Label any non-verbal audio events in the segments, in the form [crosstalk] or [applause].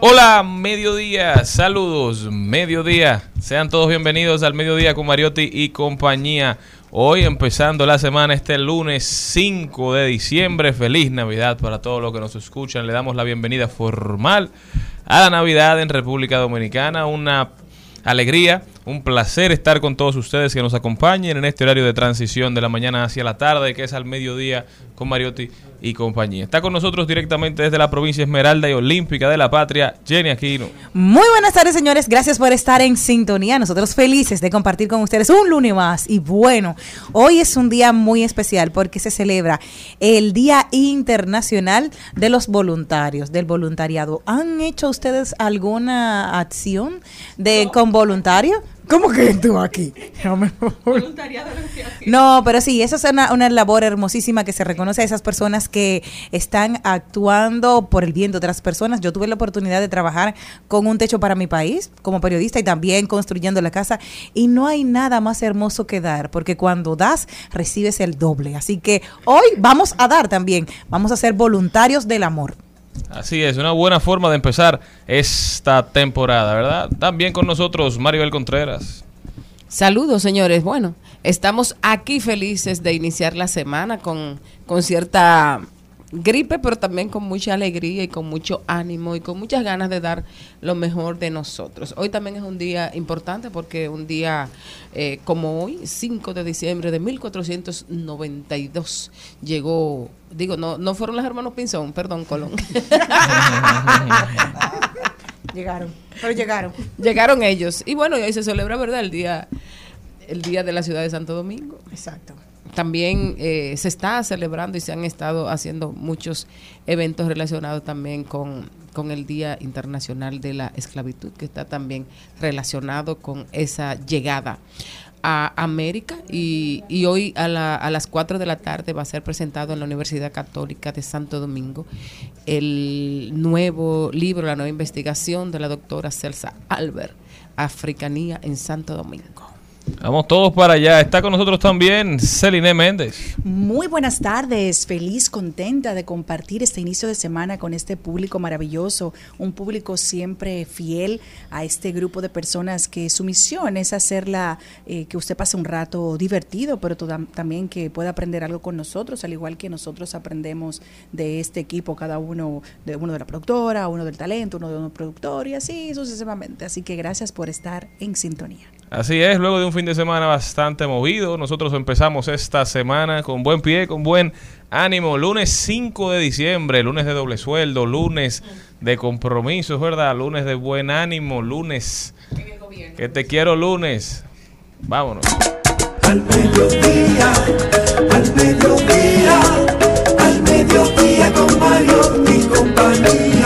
Hola, mediodía, saludos, mediodía. Sean todos bienvenidos al mediodía con Mariotti y compañía. Hoy empezando la semana, este lunes 5 de diciembre. Feliz Navidad para todos los que nos escuchan. Le damos la bienvenida formal a la Navidad en República Dominicana. Una alegría, un placer estar con todos ustedes que nos acompañen en este horario de transición de la mañana hacia la tarde, que es al mediodía con Mariotti y compañía. Está con nosotros directamente desde la provincia Esmeralda y Olímpica de la Patria, Jenny Aquino. Muy buenas tardes, señores. Gracias por estar en sintonía. Nosotros felices de compartir con ustedes un lunes más. Y bueno, hoy es un día muy especial porque se celebra el Día Internacional de los Voluntarios, del voluntariado. ¿Han hecho ustedes alguna acción de con voluntario? ¿Cómo que tú aquí? [laughs] No, me- No, pero sí, eso es una, una labor hermosísima que se reconoce a esas personas que están actuando por el bien de otras personas. Yo tuve la oportunidad de trabajar con un techo para mi país como periodista y también construyendo la casa y no hay nada más hermoso que dar, porque cuando das, recibes el doble. Así que hoy vamos a dar también, vamos a ser voluntarios del amor. Así es, una buena forma de empezar esta temporada, ¿verdad? También con nosotros Maribel Contreras. Saludos, señores. Bueno, estamos aquí felices de iniciar la semana con, con cierta gripe, pero también con mucha alegría y con mucho ánimo y con muchas ganas de dar lo mejor de nosotros. Hoy también es un día importante porque un día eh, como hoy, 5 de diciembre de 1492, llegó, digo, no, no fueron los hermanos Pinzón, perdón, Colón. [laughs] Llegaron, pero llegaron. Llegaron ellos. Y bueno, y hoy se celebra, ¿verdad? El día, el día de la ciudad de Santo Domingo. Exacto. También eh, se está celebrando y se han estado haciendo muchos eventos relacionados también con, con el Día Internacional de la Esclavitud, que está también relacionado con esa llegada a América y, y hoy a, la- a las 4 de la tarde va a ser presentado en la Universidad Católica de Santo Domingo el nuevo libro, la nueva investigación de la doctora Celsa Albert, Africanía en Santo Domingo. Vamos todos para allá. Está con nosotros también Celine Méndez. Muy buenas tardes, feliz, contenta de compartir este inicio de semana con este público maravilloso, un público siempre fiel a este grupo de personas que su misión es hacerla, eh, que usted pase un rato divertido, pero también que pueda aprender algo con nosotros, al igual que nosotros aprendemos de este equipo, cada uno de uno de la productora, uno del talento, uno de un productor y así sucesivamente. Así que gracias por estar en sintonía. Así es, luego de un fin de semana bastante movido, nosotros empezamos esta semana con buen pie, con buen ánimo. Lunes 5 de diciembre, lunes de doble sueldo, lunes de compromisos, ¿verdad? Lunes de buen ánimo, lunes que te quiero lunes. Vámonos. Al mediodía, al mediodía, al mediodía con Mario y compañía.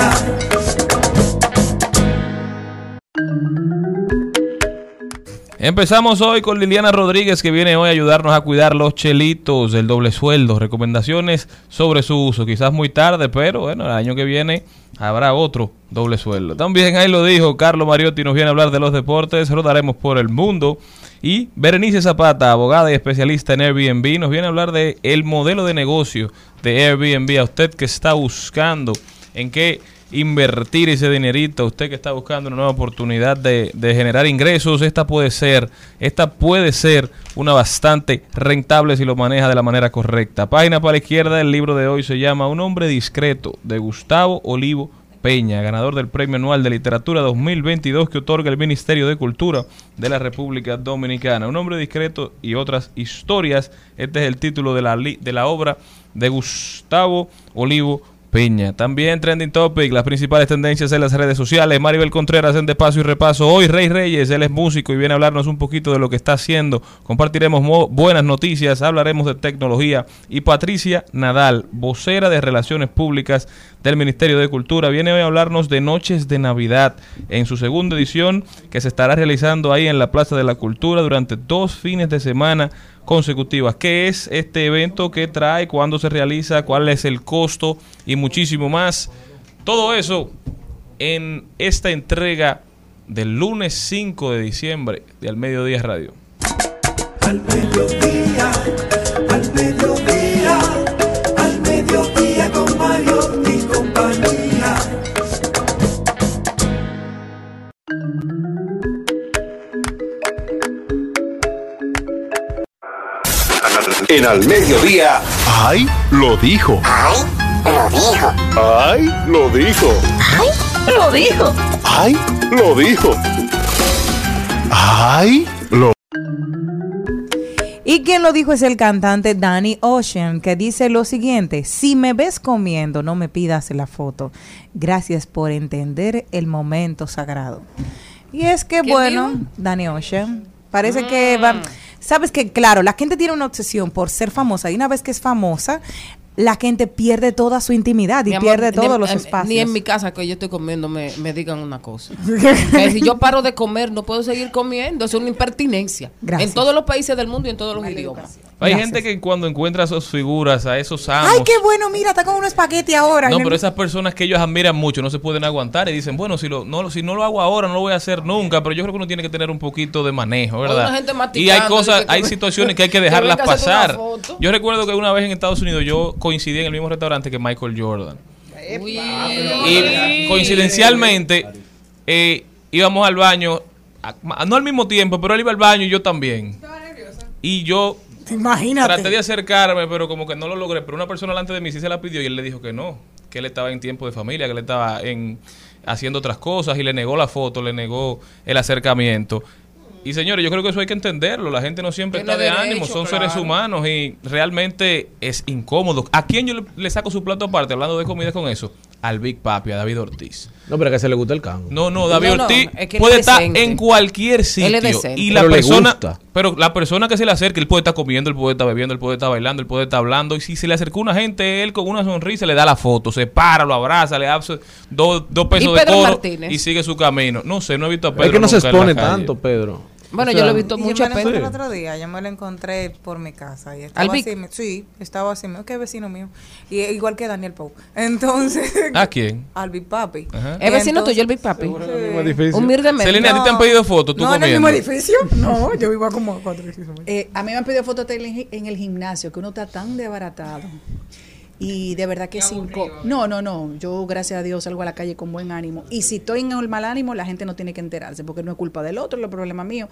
Empezamos hoy con Liliana Rodríguez que viene hoy a ayudarnos a cuidar los chelitos del doble sueldo. Recomendaciones sobre su uso. Quizás muy tarde, pero bueno, el año que viene habrá otro doble sueldo. También ahí lo dijo Carlos Mariotti, nos viene a hablar de los deportes, rodaremos por el mundo. Y Berenice Zapata, abogada y especialista en Airbnb, nos viene a hablar de el modelo de negocio de Airbnb. A usted que está buscando en qué invertir ese dinerito, usted que está buscando una nueva oportunidad de, generar ingresos, esta puede ser, esta puede ser una bastante rentable si lo maneja de la manera correcta. Página para la izquierda, el libro de hoy se llama Un hombre discreto, de Gustavo Olivo Peña, ganador del Premio Anual de Literatura 2022 que otorga el Ministerio de Cultura de la República Dominicana. Un hombre discreto y otras historias. Este es el título de la, de la obra de Gustavo Olivo Peña. También Trending Topic, las principales tendencias en las redes sociales. Maribel Contreras en De Paso y Repaso. Hoy Rey Reyes, él es músico y viene a hablarnos un poquito de lo que está haciendo. Compartiremos mo- buenas noticias, hablaremos de tecnología. Y Patricia Nadal, vocera de Relaciones Públicas del Ministerio de Cultura, viene hoy a hablarnos de Noches de Navidad en su segunda edición que se estará realizando ahí en la Plaza de la Cultura durante dos fines de semana consecutivas. ¿Qué es este evento? ¿Qué trae? ¿Cuándo se realiza? ¿Cuál es el costo? Y muchísimo más. Todo eso en esta entrega del lunes 5 de diciembre de Al Mediodía Radio. Al mediodía, En al mediodía. ¡Ay! Lo dijo. ¡Ay! Lo dijo. ¡Ay! Lo dijo. ¡Ay! Lo dijo. ¡Ay! Lo dijo. ¡Ay! Lo Y quien lo dijo es el cantante Danny Ocean, que dice lo siguiente, si me ves comiendo, no me pidas la foto. Gracias por entender el momento sagrado. Y es que, ¿Quién bueno, dijo? Danny Ocean, parece que va... Sabes que, claro, la gente tiene una obsesión por ser famosa y una vez que es famosa, la gente pierde toda su intimidad y amor, pierde ni- todos los espacios. Ni en mi casa que yo estoy comiendo me, me digan una cosa. [laughs] que si yo paro de comer, no puedo seguir comiendo. Es una impertinencia. Gracias. En todos los países del mundo y en todos los idiomas. Hay Gracias. gente que cuando encuentra esas figuras, a esos amos... Ay, qué bueno, mira, está con un espagueti ahora. No, pero esas personas que ellos admiran mucho no se pueden aguantar y dicen, bueno, si, lo, no, si no lo hago ahora, no lo voy a hacer nunca, pero yo creo que uno tiene que tener un poquito de manejo, ¿verdad? una gente y hay cosas, hay situaciones que hay que [laughs] dejarlas pasar. Yo recuerdo que una vez en Estados Unidos yo coincidí en el mismo restaurante que Michael Jordan. Uy. Y coincidencialmente eh, íbamos al baño, a- no al mismo tiempo, pero él iba al baño y yo también. Y yo Imagínate. Traté de acercarme, pero como que no lo logré. Pero una persona delante de mí sí se la pidió y él le dijo que no, que él estaba en tiempo de familia, que él estaba en haciendo otras cosas y le negó la foto, le negó el acercamiento. Y señores, yo creo que eso hay que entenderlo. La gente no siempre Tiene está de derecho, ánimo, son claro. seres humanos y realmente es incómodo. ¿A quién yo le, le saco su plato aparte hablando de comida con eso? Al Big Papi, a David Ortiz. No, pero que se le gusta el cango. No, no, David No, no, Ortiz es que puede es estar en cualquier sitio. Él es. Y la Pero le persona, gusta. pero la persona que se le acerca, él puede estar comiendo, él puede estar bebiendo, él puede estar bailando, él puede estar hablando. Y si se le acercó una gente, él con una sonrisa le da la foto, se para, lo abraza, le da dos, dos pesos ¿Y de coro Martínez? y sigue su camino. No sé, no he visto a Pedro. es que no se expone tanto, Pedro. Bueno, O yo lo he visto Y yo mucho me lo encontré el otro día, yo me lo encontré por mi casa. Y ¿Al estaba así, sí, estaba así, que vecino mío. Y igual que Daniel Pou. [laughs] Entonces, ¿A quién? al Big Papi. Ajá. ¿Es vecino Entonces- tuyo el Big Papi? Edificio. Humildemente. Selena, ¿a ti te han pedido fotos tú no, en el comiendo? mismo edificio. No, yo vivo a como a cuatro edificios. Eh, a mí me han pedido fotos en el gimnasio, que uno está tan desbaratado. Y de verdad que es cinco. No, no, no. Yo, gracias a Dios, salgo a la calle con buen ánimo. Y si estoy en el mal ánimo, la gente no tiene que enterarse, porque no es culpa del otro, es el problema mío.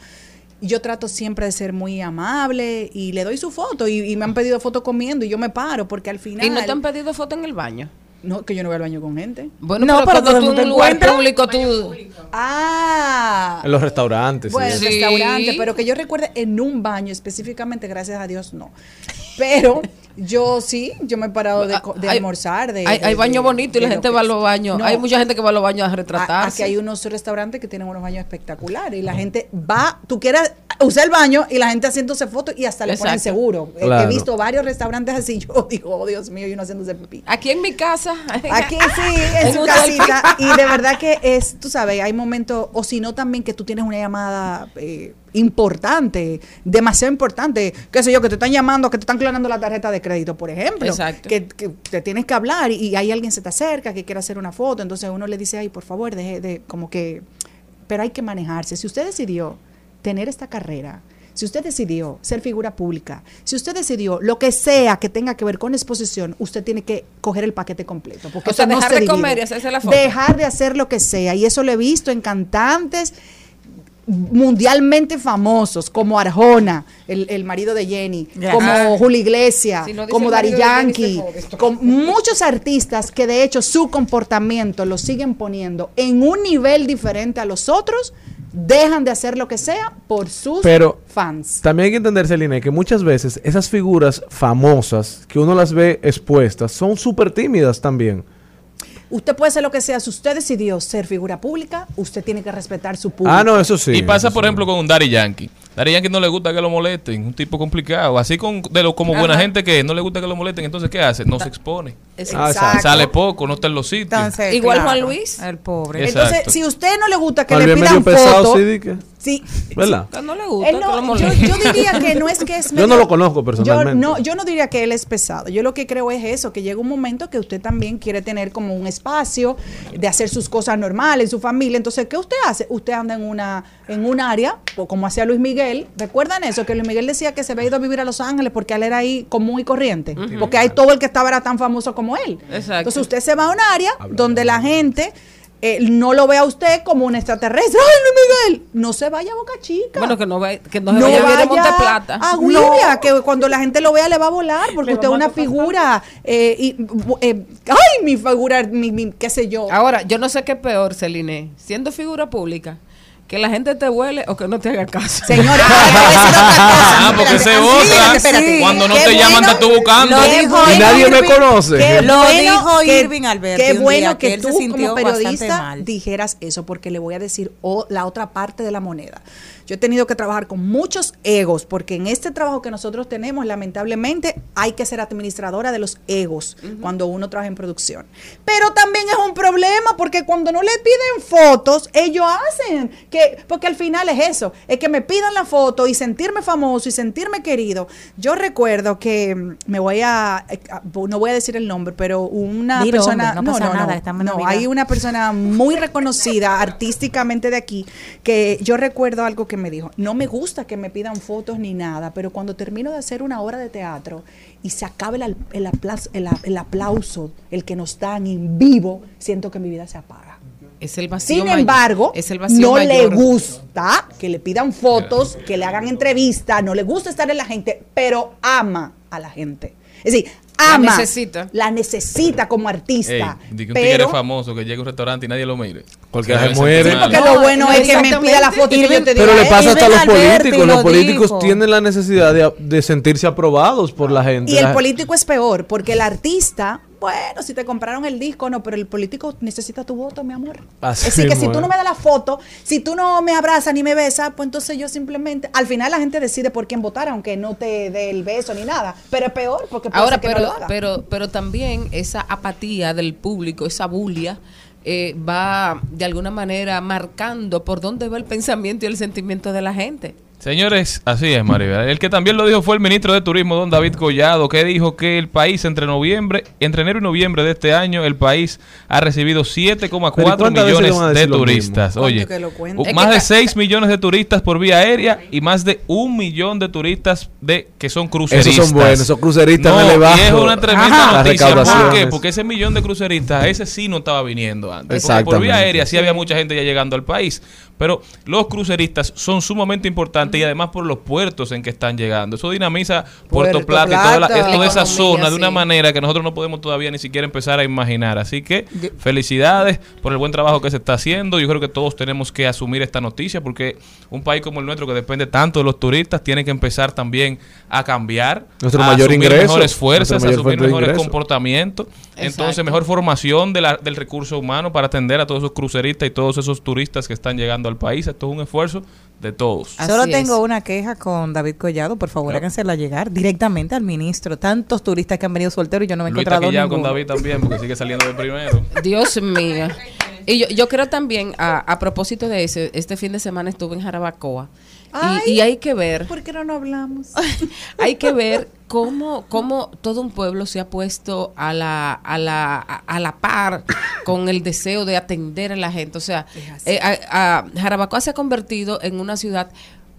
Yo trato siempre de ser muy amable y le doy su foto. Y, y me han pedido fotos comiendo y yo me paro, porque al final. ¿Y no te han pedido foto en el baño? No, que yo no voy al baño con gente. Bueno, No, pero, pero cuando todo el tú mundo en un lugar público, tú... Ah. En los restaurantes. Bueno, sí. en Sí. restaurantes, pero que yo recuerde en un baño específicamente, gracias a Dios, no. Pero yo sí, yo me he parado de, co- de Hay- almorzar. De, hay, de- hay baños bonitos y la gente que va a los baños. No, hay mucha gente que va a los baños a a- retratarse. Aquí hay unos restaurantes que tienen unos baños espectaculares y la gente va, tú quieras, usa el baño y la gente haciéndose fotos y hasta le ponen seguro. Eh, He visto varios restaurantes así, [laughs] yo digo, oh Dios mío, y uno haciéndose pipí. Aquí en mi casa. Aquí [laughs] sí, en su casita. Y de verdad que es, tú sabes, hay momentos, o si no también que tú tienes una llamada eh, importante, demasiado importante, qué sé yo, que te están llamando, que te están clonando la tarjeta de crédito, por ejemplo. Exacto. Que, que te tienes que hablar y, y ahí alguien se te acerca que quiere hacer una foto, entonces uno le dice, ay, por favor, deje de, como que, pero hay que manejarse. Si usted decidió tener esta carrera, si usted decidió ser figura pública, si usted decidió lo que sea que tenga que ver con exposición, usted tiene que coger el paquete completo. Porque O sea, no dejar se de divide. comer y hacerse la foto. Dejar de hacer lo que sea. Y eso lo he visto en cantantes mundialmente famosos como Arjona, el, el marido de Jenny, como Ah. Julio Iglesias, Si no dice como se Yankee, con muchos artistas que de hecho su comportamiento lo siguen poniendo en un nivel diferente a los otros, dejan de hacer lo que sea por sus Pero fans. También hay que entender, Celine, que muchas veces esas figuras famosas que uno las ve expuestas son súper tímidas también. Usted puede ser lo que sea, si usted decidió ser figura pública, usted tiene que respetar su público. Ah, no, eso sí. y pasa, por sí. ejemplo, con un Daddy Yankee. Daddy Yankee no le gusta que lo molesten, un tipo complicado. Así con, de lo, como buena gente que no le gusta que lo molesten, entonces ¿qué hace? No se expone. Ah, Exacto. Sale poco, no está en los sitios. Entonces, Igual claro, Juan Luis. El pobre. Exacto. Entonces, si a usted no le gusta que Tal le pidan fotos, sí, que- sí, ¿Verdad? Que no le gusta, Él que no- lo yo, moleste. yo diría que no es que es [laughs] Yo no lo conozco personalmente. Yo no, yo no diría que él es pesado. Yo lo que creo es eso, que llega un momento que usted también quiere tener como un espacio de hacer sus cosas normales, su familia. Entonces, ¿qué usted hace? Usted anda en una en un área, o como hacía Luis Miguel. ¿Recuerdan eso? Que Luis Miguel decía que se había ido a vivir a Los Ángeles porque él era ahí común y corriente. Porque ahí todo el que estaba era tan famoso como él. Exacto. Entonces, usted se va a un área donde la gente... eh, no lo ve a usted como un extraterrestre. ¡Ay, Luis Miguel! No se vaya a Boca Chica. Bueno, que no, va, que no se vaya a vivir en Monte Plata. a que cuando la gente lo vea le va a volar, porque usted es una figura, eh, y, eh, ay, mi figura, mi, mi- qué sé yo. Ahora, yo no sé qué es peor, Celine, siendo figura pública, que la gente te huele o que no te haga caso. Señores, te voy a decir otra cosa. Ah, porque Espérate, se vota. espérate. Cuando no te llaman, bueno- te estoy buscando. Y nadie me Irving, conoce. qué Lo bueno dijo que- Irving Alberti Qué bueno día, que, que él se tú sintió como periodista mal. dijeras eso, porque le voy a decir o- la otra parte de la moneda. Yo he tenido que trabajar con muchos egos, porque en este trabajo que nosotros tenemos, lamentablemente, hay que ser administradora de los egos cuando uno trabaja en producción. Pero también es un problema, porque cuando no le piden fotos, ellos hacen que, porque al final es eso, es que me pidan la foto y sentirme famoso y sentirme querido. Yo recuerdo que mm, me voy a, eh, no voy a decir el nombre, pero una Dilo, persona, hombre, no pasa nada, estamos en no, Navidad. hay una persona muy reconocida artísticamente de aquí que yo recuerdo algo que me dijo, no me gusta que me pidan fotos ni nada, pero cuando termino de hacer una obra de teatro y se acabe el, el apla- el- el aplauso, el que nos dan en vivo, siento que mi vida se apaga. Es el vacío Sin mayor. embargo, es el vacío no le gusta que le pidan fotos, que le hagan entrevistas, no le gusta estar en la gente, pero ama a la gente. Es decir, La necesita. La necesita como artista. Ey, di que un pero, famoso que llegue a un restaurante y nadie lo mire. Cualquiera Se muere. Sí, porque lo bueno es que me pida la foto y yo te. Pero le "Ey, pasa hasta a los políticos. lo Los políticos dijo. tienen la necesidad de, de sentirse aprobados por la gente. Y el político es peor, porque el artista, bueno, si te compraron el disco, no, pero el político necesita tu voto, mi amor. Así es decir, que si tú no me das la foto, si tú no me abrazas ni me besas, pues entonces yo simplemente, al final la gente decide por quién votar, aunque no te dé el beso ni nada. Pero es peor, porque puede Ahora, ser que no pero, lo haga. pero, pero también esa apatía del público, esa bulia, eh, va de alguna manera marcando por dónde va el pensamiento y el sentimiento de la gente. Señores, así es, Maribel. El que también lo dijo fue el ministro de Turismo, don David Collado, que dijo que el país entre noviembre, entre enero y noviembre de este año, el país ha recibido Pero ¿y 7,4 cuántas veces millones de turistas. Oye, más de ca- 6 millones de turistas por vía aérea y más de un millón de turistas de que son cruceristas. Esos son buenos, esos cruceristas No, elevado y es una tremenda Ajá. noticia. ¿Por qué? Porque ese millón de cruceristas, ese sí no estaba viniendo antes. Porque por vía aérea sí había mucha gente ya llegando al país. Pero los cruceristas son sumamente importantes y además por los puertos en que están llegando. Eso dinamiza Puerto, Puerto Plata, y toda, la- toda esa zona de una manera que nosotros no podemos todavía ni siquiera empezar a imaginar. Así que felicidades por el buen trabajo que se está haciendo. Yo creo que todos tenemos que asumir esta noticia porque un país como el nuestro que depende tanto de los turistas tiene que empezar también a cambiar, Nuestro a mayor asumir ingreso, mejores fuerzas, mayor asumir mejores comportamientos. Entonces, Exacto. mejor formación de la- del recurso humano para atender a todos esos cruceristas y todos esos turistas que están llegando al país. Esto es un esfuerzo de todos. Así Solo es. tengo una queja con David Collado. Por favor, Claro. hágansela llegar directamente al ministro. Tantos turistas que han venido solteros y yo no me he Luis encontrado quillado con ninguno. David también porque sigue saliendo de primero. [laughs] Dios mío. Y yo, yo creo también, a, a propósito de ese, este fin de semana estuve en Jarabacoa. Y- Ay. y, hay que ver, ¿Por qué no nos hablamos? [laughs] hay que ver cómo, cómo todo un pueblo se ha puesto a la, a la, a, la par con el deseo de atender a la gente. O sea, eh, a- a- Jarabacoa se ha convertido en una ciudad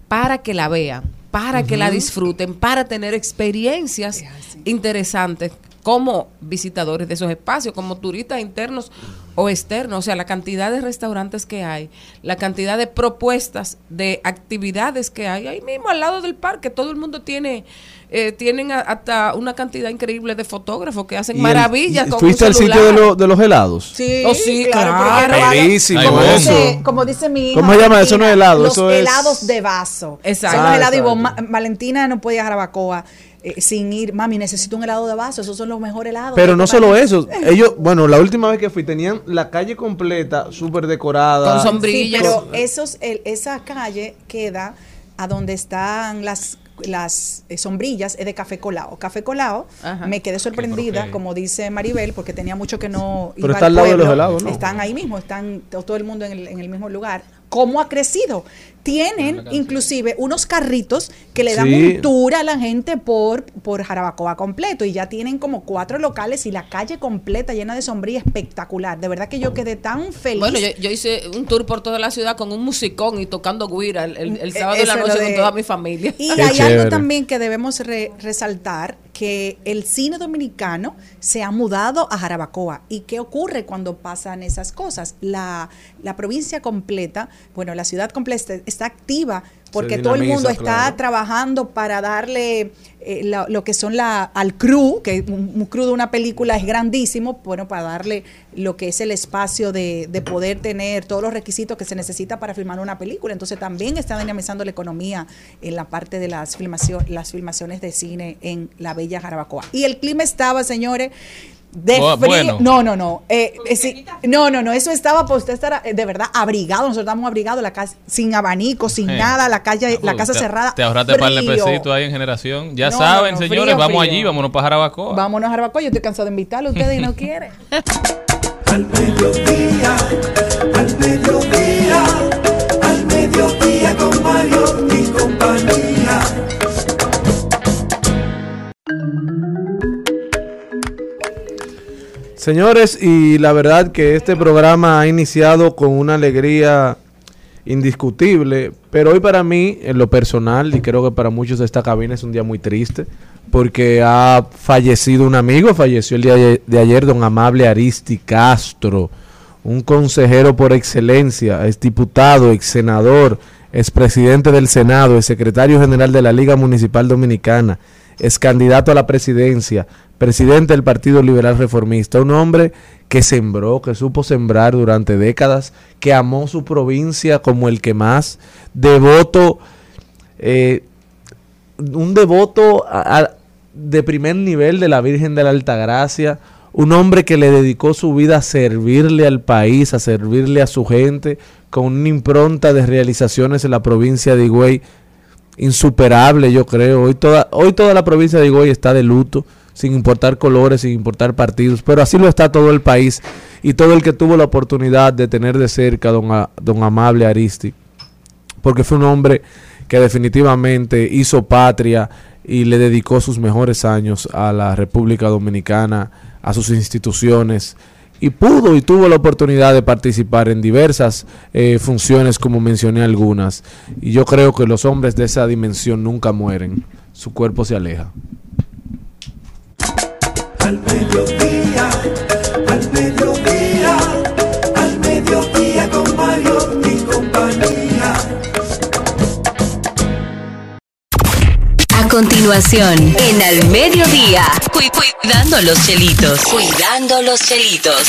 para que la vean, para que la disfruten, para tener experiencias interesantes como visitadores de esos espacios, como turistas internos o externos, o sea, la cantidad de restaurantes que hay, la cantidad de propuestas, de actividades que hay ahí mismo al lado del parque, todo el mundo tiene eh, tienen a- hasta una cantidad increíble de fotógrafos que hacen el- maravillas y- con ¿Fuiste al sitio de, lo- de los helados? Sí, Oh, sí, claro. claro. Perísimo Ay, como, dice, como dice mi hija. ¿Cómo se llama? Eso no es helado, Los eso es- helados de vaso. Exacto. Son los Ah, helados. Y vos. Ma- Valentina no podía ir a Jarabacoa eh, sin ir. Mami, necesito un helado de vaso. Esos son los mejores helados. Pero no solo eso, ellos, bueno, la última vez que fui tenían la calle completa, súper decorada. Con Sí, sombrillas. pero esos, el- esa calle queda a donde están las las eh, sombrillas es de café colado. Café colado, Ajá. me quedé sorprendida, como dice Maribel, porque tenía mucho que no Pero iba está al lado de los helados, ¿no? Están ahí mismo, están to- todo el mundo en el, en el mismo lugar. ¿Cómo ha crecido? Tienen inclusive unos carritos que le dan Sí. un tour a la gente por, por Jarabacoa completo y ya tienen como cuatro locales y la calle completa llena de sombría espectacular. De verdad que yo quedé tan feliz. Bueno, yo, yo hice un tour por toda la ciudad con un musicón y tocando guira el, el- el Eh, sábado de la eso noche con toda mi familia. Y Qué hay chévere. algo también que debemos re- resaltar, que el cine dominicano se ha mudado a Jarabacoa. ¿Y qué ocurre cuando pasan esas cosas? La, la provincia completa, bueno, la ciudad completa está activa porque todo el mundo está claro. trabajando para darle eh, la- lo que son la al crew, que un, un crew de una película es grandísimo, bueno, para darle lo que es el espacio de, de poder tener todos los requisitos que se necesita para filmar una película. Entonces también está dinamizando la economía en la parte de las, filmación, las filmaciones de cine en la bella Jarabacoa. Y el clima estaba, señores, de frío. bueno. No, no, no. eh, eh, sí, no, no, no. Eso estaba para usted estar eh, de verdad abrigado. Nosotros estábamos abrigados, la casa sin abanico, sin Eh. nada, la calle, la Uh, casa te- cerrada. Te ahorraste par de frío. pesitos ahí en generación. Ya No, saben, no, no, señores, frío, vamos frío. allí, vámonos para Jarabacoa. Vámonos a Jarabacoa. Yo estoy cansado de invitarlo a ustedes y no [laughs] quieren. Al mediodía, al mediodía, al mediodía con Mario y compañía. Señores, y la verdad que este programa ha iniciado con una alegría indiscutible, pero hoy para mí, en lo personal, y creo que para muchos de esta cabina es un día muy triste, porque ha fallecido un amigo, falleció el día de ayer don Amable Aristi Castro, un consejero por excelencia, es diputado, ex senador, es presidente del Senado, es secretario general de la Liga Municipal Dominicana, es candidato a la presidencia, presidente del Partido Liberal Reformista, un hombre que sembró, que supo sembrar durante décadas, que amó su provincia como el que más, devoto, eh, un devoto de primer nivel de la Virgen de la Altagracia, un hombre que le dedicó su vida a servirle al país, a servirle a su gente, con una impronta de realizaciones en la provincia de Higüey insuperable, yo creo. Hoy toda, hoy toda la provincia de Higüey está de luto, sin importar colores, sin importar partidos, pero así lo está todo el país y todo el que tuvo la oportunidad de tener de cerca a don, A- don Amable Aristi, porque fue un hombre que definitivamente hizo patria y le dedicó sus mejores años a la República Dominicana, a sus instituciones, y pudo y tuvo la oportunidad de participar en diversas eh, funciones, como mencioné algunas. Y yo creo que los hombres de esa dimensión nunca mueren, su cuerpo se aleja. Al mediodía, al mediodía, al mediodía con Mario y compañía. A continuación, en Al Mediodía, cu- cuidando los chelitos. Cuidando los chelitos.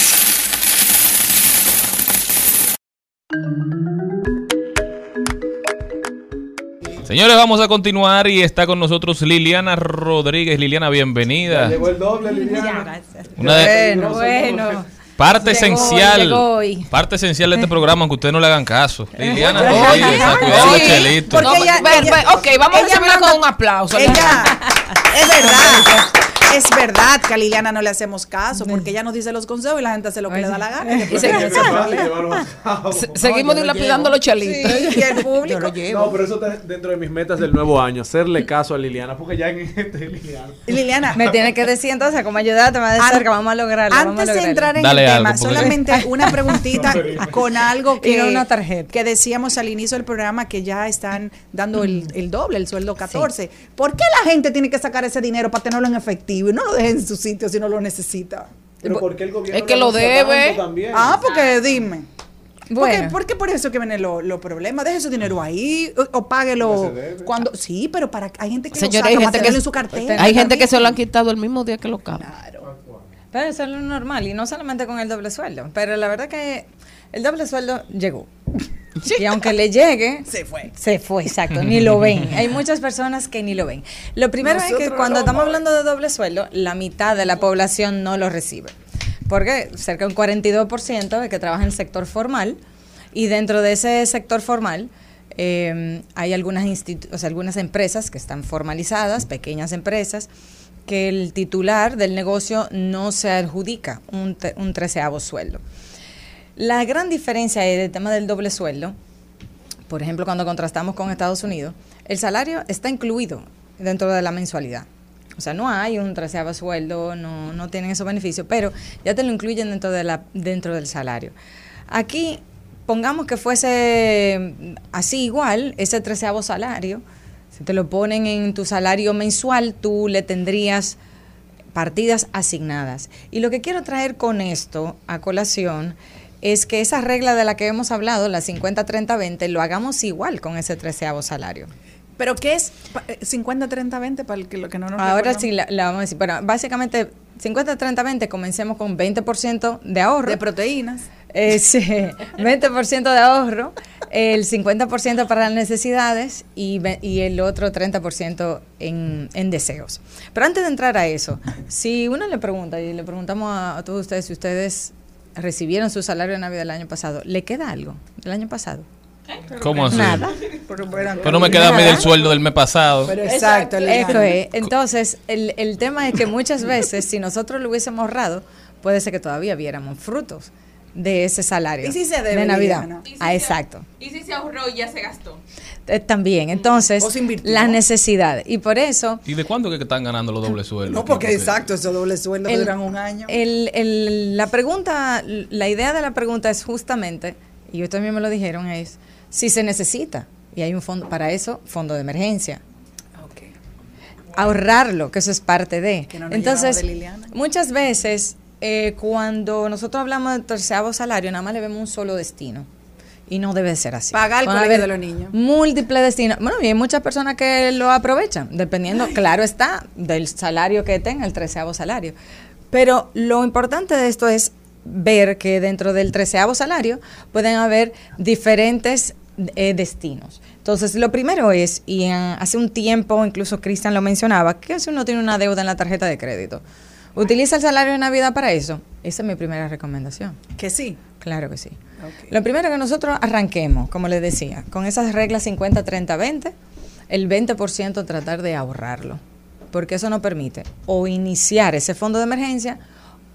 Señores, vamos a continuar y está con nosotros Liliana Rodríguez. Liliana, bienvenida. el doble, Liliana. Una de- Bueno, bueno. Parte Llegó, esencial, llegó hoy. parte esencial de este programa, aunque ustedes no le hagan caso. [laughs] Liliana, Oye, cuidado, oye, Chelito. porque No, ella- ella- ok, vamos a recibirla manda- con un aplauso. Ella, [laughs] es verdad. [laughs] Es verdad que a Liliana no le hacemos caso porque ella nos dice los consejos y la gente hace lo que le da la gana. [laughs] Y se- se- seguimos dilapidando los chelitos. Y el [laughs] público. No, pero eso está dentro de mis metas del nuevo año, hacerle caso a Liliana, porque ya en este Liliana. Liliana, Me tiene que decir entonces cómo ayudarte más de An- cerca. Vamos a lograrlo. vamos a Antes de entrar en Dale el algo, tema, porque- solamente una preguntita con algo que, no una tarjeta. que decíamos al inicio del programa que ya están dando el, el doble, el sueldo 14. ¿Por qué la gente tiene que sacar ese dinero para tenerlo en efectivo y no lo dejen en su sitio si no lo necesita? Pero ¿por qué el gobierno Es que lo debe. también? Ah, porque dime. Bueno. Porque, ¿Por qué por eso que vienen los los problemas? Deje su dinero ahí o, o páguelo cuando sí, pero para hay gente que lo hay saca para gente, que, en su cartera. hay gente que se lo han quitado el mismo día que lo cagan. Pero eso es lo normal y no solamente con el doble sueldo. Pero la verdad que el doble sueldo llegó. Y aunque le llegue, Se fue. Se fue, exacto, ni lo ven. Hay muchas personas que ni lo ven. Lo primero es que cuando estamos hablando de doble sueldo, la mitad de la población no lo recibe. Porque cerca de un 42% es que trabaja en el sector formal y dentro de ese sector formal eh, hay algunas, institu- o sea, algunas empresas que están formalizadas, pequeñas empresas, que el titular del negocio no se adjudica un, un treceavo sueldo. La gran diferencia es el tema del doble sueldo. Por ejemplo, cuando contrastamos con Estados Unidos, el salario está incluido dentro de la mensualidad. O sea, no hay un treceavo sueldo, no, no tienen esos beneficios, pero ya te lo incluyen dentro, de la, dentro del salario. Aquí, pongamos que fuese así igual, ese treceavo salario, si te lo ponen en tu salario mensual, tú le tendrías partidas asignadas. Y lo que quiero traer con esto a colación es que esa regla de la que hemos hablado, la 50-30-20, lo hagamos igual con ese treceavo salario. Pero ¿qué es pa- eh, 50 30 20 para el que lo que no nos Ahora recordamos? sí la, la vamos a decir, pero básicamente 50-30-20 comencemos con 20% de ahorro. de proteínas. Eh, sí, 20% de ahorro, el 50% para las necesidades y el otro 30% en, en deseos. Pero antes de entrar a eso, si uno le pregunta, y le preguntamos a, a todos ustedes si ustedes recibieron su salario de Navidad del año pasado, ¿le queda algo del año pasado? ¿Cómo así? Nada. Pero no me queda a mí del sueldo del mes pasado. Pero exacto. Eso es. Entonces, el, el tema es que muchas veces, si nosotros lo hubiésemos ahorrado, puede ser que todavía viéramos frutos de ese salario ¿Y si se debe, de Navidad. Ah, exacto. Y si se ahorró y ya se gastó. Eh, También, entonces, O se invirtió. la necesidad. Y por eso, ¿Y de cuándo que están ganando los dobles sueldos? No, porque exacto, esos dobles sueldos El- duran un año. el, el- la pregunta, la idea de la pregunta es justamente, y ustedes también me lo dijeron, es si se necesita. Y hay un fondo, para eso, fondo de emergencia. Ok. ahorrarlo, que eso es parte de. Que no nos Entonces, de Liliana. muchas veces eh, cuando nosotros hablamos de terceavo salario, nada más le vemos un solo destino. Y no debe ser así. Pagar el colegio de los niños. Múltiples destinos. Bueno, y hay muchas personas que lo aprovechan, dependiendo, claro está, del salario que tenga, el treceavo salario. Pero lo importante de esto es ver que dentro del treceavo salario pueden haber diferentes eh, destinos. Entonces, lo primero es, y hace un tiempo, incluso Cristian lo mencionaba, que si uno tiene una deuda en la tarjeta de crédito, ¿utiliza el salario de Navidad para eso? Esa es mi primera recomendación. Que sí. Claro que sí. Lo primero que nosotros arranquemos, como les decía, con esas reglas 50, 30, 20, el 20% tratar de ahorrarlo, porque eso nos permite o iniciar ese fondo de emergencia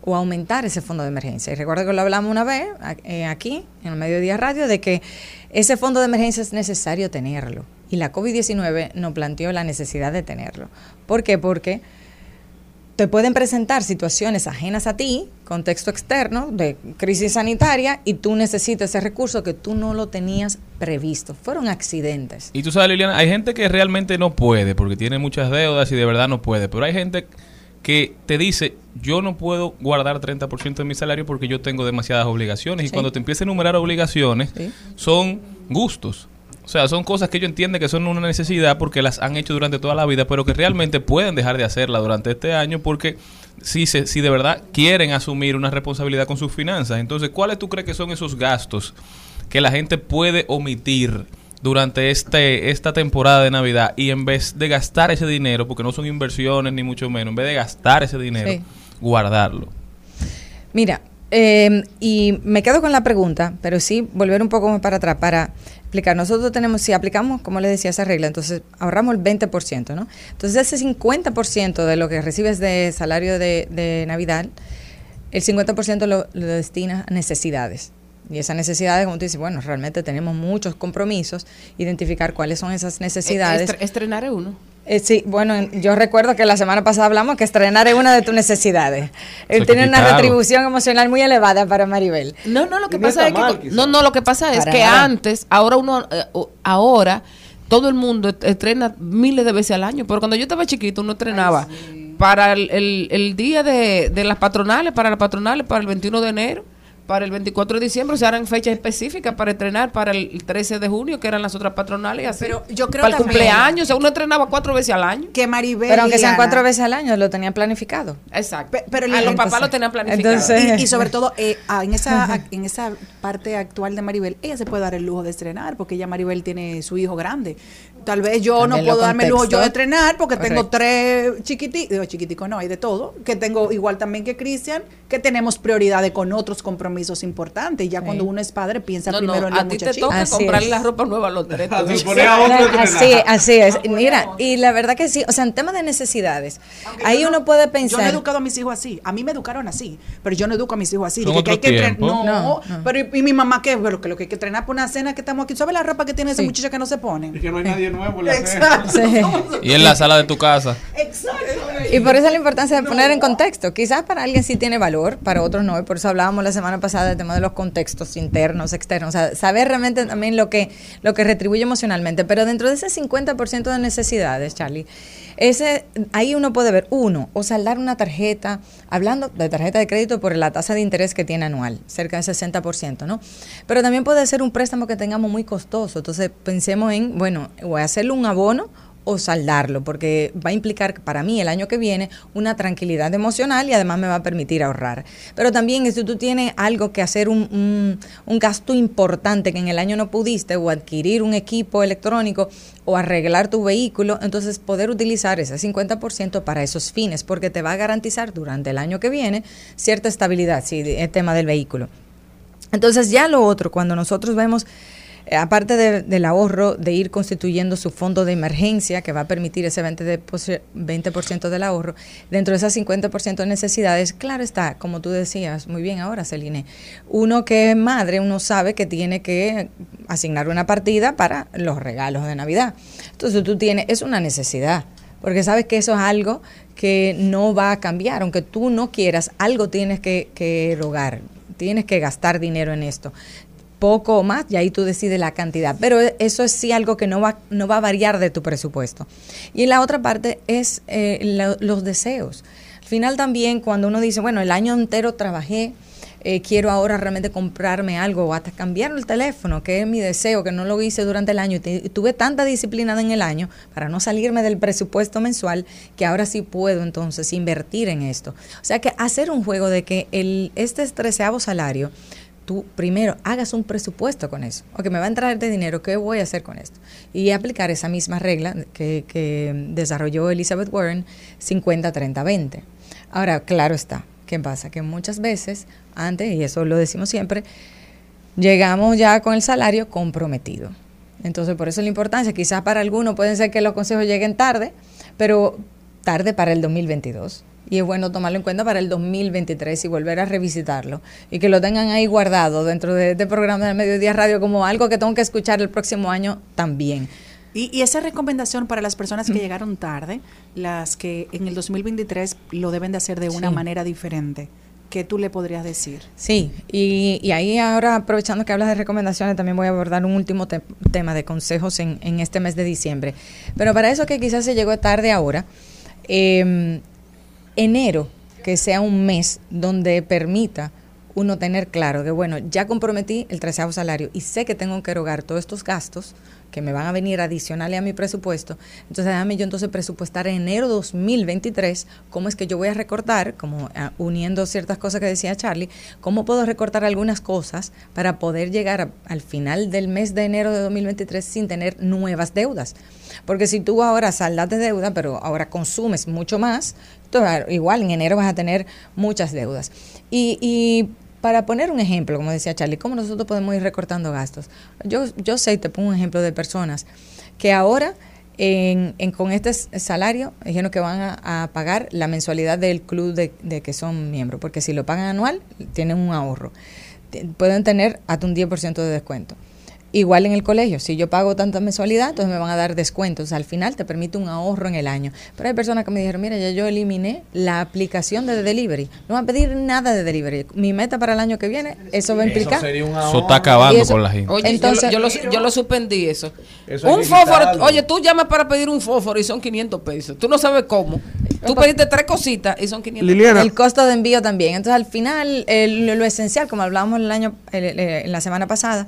o aumentar ese fondo de emergencia. Y recuerda que lo hablamos una vez eh, aquí, en el Mediodía Radio, de que ese fondo de emergencia es necesario tenerlo. Y la COVID-19 nos planteó la necesidad de tenerlo. ¿Por qué? Porque te pueden presentar situaciones ajenas a ti, contexto externo, de crisis sanitaria, y tú necesitas ese recurso que tú no lo tenías previsto. Fueron accidentes. Y tú sabes, Liliana, hay gente que realmente no puede porque tiene muchas deudas y de verdad no puede. Pero hay gente que te dice, yo no puedo guardar 30% de mi salario porque yo tengo demasiadas obligaciones. Y cuando te empieza a enumerar obligaciones, Sí. son gustos. O sea, son cosas que ellos entienden que son una necesidad porque las han hecho durante toda la vida, pero que realmente pueden dejar de hacerla durante este año porque si, se, si de verdad quieren asumir una responsabilidad con sus finanzas. Entonces, ¿cuáles tú crees que son esos gastos que la gente puede omitir durante este esta temporada de Navidad y en vez de gastar ese dinero, porque no son inversiones ni mucho menos, en vez de gastar ese dinero, Sí. guardarlo? Mira, Eh, y me quedo con la pregunta, pero sí volver un poco más para atrás para explicar. Nosotros tenemos, si aplicamos, como les decía, esa regla, entonces ahorramos el 20%, ¿no? Entonces ese 50% de lo que recibes de salario de, de Navidad, el 50% lo, lo destinas a necesidades. Y esas necesidades, como tú dices, bueno, realmente tenemos muchos compromisos, identificar cuáles son esas necesidades. Estre- estrenar es uno. Eh, sí, bueno, yo recuerdo que la semana pasada hablamos que estrenar es una de tus necesidades. Él tiene una retribución emocional muy elevada para Maribel. No, no, lo que pasa es mal, que quizá. no, no, lo que pasa es Para que nada. antes, ahora uno eh, ahora todo el mundo est- estrena miles de veces al año, pero cuando yo estaba chiquito uno estrenaba para el, el- el día de, de las patronales, para las patronales, para el 21 de enero, para el 24 de diciembre, o sea, eran fechas específicas para estrenar para el 13 de junio, que eran las otras patronales, y así. Pero yo creo para el también- cumpleaños, o sea, uno estrenaba cuatro veces al año. Que Maribel Pero aunque sean cuatro veces al año, lo tenían planificado. Exacto. pero a los entonces- papás lo tenían planificado. Entonces- y, y sobre todo eh, ah, en esa en esa parte actual de Maribel ella se puede dar el lujo de estrenar porque ya Maribel tiene su hijo grande tal vez yo También no puedo darme el lujo yo de estrenar porque tengo tres chiquiticos digo chiquiticos no hay de todo que tengo igual también que Cristian que tenemos prioridades con otros compromisos importantes y ya cuando uno es padre piensa No, no, primero en los a ti te toca Así comprarle es. la ropa nueva [laughs] a los tres. así, así es. Mira, y la verdad que sí, o sea, en temas de necesidades, ahí no- uno puede Yo no he pensar. educado a mis hijos así. A mí me educaron así. Pero yo no educo a mis hijos así. Que, hay que entrenar. No, No, no. Pero y, y mi mamá qué? Pero que lo que hay que entrenar por una cena que estamos aquí. ¿Sabes la ropa que tiene esa Sí. muchacha que no se pone? que no hay nadie nuevo en la Exacto. Y en la sala de tu casa. Exacto. Y por eso la importancia de poner en contexto. Quizás para alguien sí tiene valor, para otros no. Y por eso hablábamos la semana pasada del tema de los contextos internos, externos. O sea, saber realmente también lo que, lo que retribuye emocionalmente. Pero dentro de ese 50% de necesidades, Charlie, ese, ahí uno puede ver, uno, o saldar una tarjeta, hablando de tarjeta de crédito por la tasa de interés que tiene anual, cerca del 60%, ¿no? Pero también puede ser un préstamo que tengamos muy costoso. Entonces pensemos en, bueno, voy a hacerle un abono o saldarlo, porque va a implicar para mí el año que viene una tranquilidad emocional y además me va a permitir ahorrar. Pero también si tú tienes algo que hacer un, un- gasto importante que en el año no pudiste, o adquirir un equipo electrónico, o arreglar tu vehículo, entonces poder utilizar ese 50% para esos fines, porque te va a garantizar durante el año que viene cierta estabilidad, si el tema del vehículo. Entonces ya lo otro, cuando nosotros vemos, aparte de- del ahorro, de ir constituyendo su fondo de emergencia, que va a permitir ese 20%, de, posi- 20 del ahorro, dentro de esas 50% de necesidades, claro está, como tú decías muy bien ahora, Celine, uno que es madre, uno sabe que tiene que asignar una partida para los regalos de Navidad. Entonces tú tienes, es una necesidad, porque sabes que eso es algo que no va a cambiar, aunque tú no quieras, algo tienes que, que erogar, tienes que gastar dinero en esto poco o más, y ahí tú decides la cantidad. Pero eso es sí algo que no va, no va a variar de tu presupuesto. Y la otra parte es eh, los deseos. Al final también cuando uno dice, bueno, el año entero trabajé, eh, quiero ahora realmente comprarme algo o hasta cambiar el teléfono, que es mi deseo, que no lo hice durante el año y tuve tanta disciplina en el año para no salirme del presupuesto mensual que ahora sí puedo entonces invertir en esto. O sea que hacer un juego de que el, este treceavo salario primero hagas un presupuesto con eso. Ok, me va a entrar este dinero, ¿qué voy a hacer con esto? Y aplicar esa misma regla que, que desarrolló Elizabeth Warren, 50-30-20. Ahora, claro está, ¿qué pasa? Que muchas veces, antes, y eso lo decimos siempre, llegamos ya con el salario comprometido. Entonces, por eso la importancia, quizás para algunos pueden ser que los consejos lleguen tarde, pero tarde para el 2022. Y es bueno tomarlo en cuenta para el 2023 y volver a revisitarlo. Y que lo tengan ahí guardado dentro de este programa del Mediodía Radio como algo que tengo que escuchar el próximo año también. Y, y esa recomendación para las personas que llegaron tarde, las que en el 2023 lo deben de hacer de una Sí. manera diferente, ¿qué tú le podrías decir? Sí, y, y ahí ahora aprovechando que hablas de recomendaciones, también voy a abordar un último te- tema de consejos en, en este mes de diciembre. Pero para eso que quizás se llegó tarde ahora, eh, enero, que sea un mes donde permita uno tener claro que, bueno, ya comprometí el treceavo salario y sé que tengo que erogar todos estos gastos que me van a venir adicionales a mi presupuesto. Entonces, déjame yo entonces presupuestar en enero 2023 cómo es que yo voy a recortar, como ah, uniendo ciertas cosas que decía Charlie, cómo puedo recortar algunas cosas para poder llegar al final del mes de enero de 2023 sin tener nuevas deudas. Porque si tú ahora saldas de deuda, pero ahora consumes mucho más, igual en enero vas a tener muchas deudas. Y, y para poner un ejemplo, como decía Charlie, ¿cómo nosotros podemos ir recortando gastos? Yo, yo sé, te pongo un ejemplo de personas que ahora en, en- con este salario dijeron que van a, a pagar la mensualidad del club de, de que son miembros, porque si lo pagan anual, tienen un ahorro. Pueden tener hasta un 10% de descuento. Igual en el colegio, si yo pago tanta mensualidad, entonces me van a dar descuentos. Al final te permite un ahorro en el año. Pero hay personas que me dijeron, mira, ya yo eliminé la aplicación de delivery. No van a pedir nada de delivery. Mi meta para el año que viene, eso va a implicar. Eso está acabando eso- con la gente. Oye, Entonces- yo, lo, yo lo- yo lo suspendí eso. Un fósforo, quitarlo. oye, tú llamas para pedir un fósforo y son 500 pesos. Tú no sabes cómo. Tú pediste tres cositas y son 500 Liliana, El costo de envío también. Entonces, al final, el- lo, lo esencial, como hablábamos el año, el- el- en la semana pasada,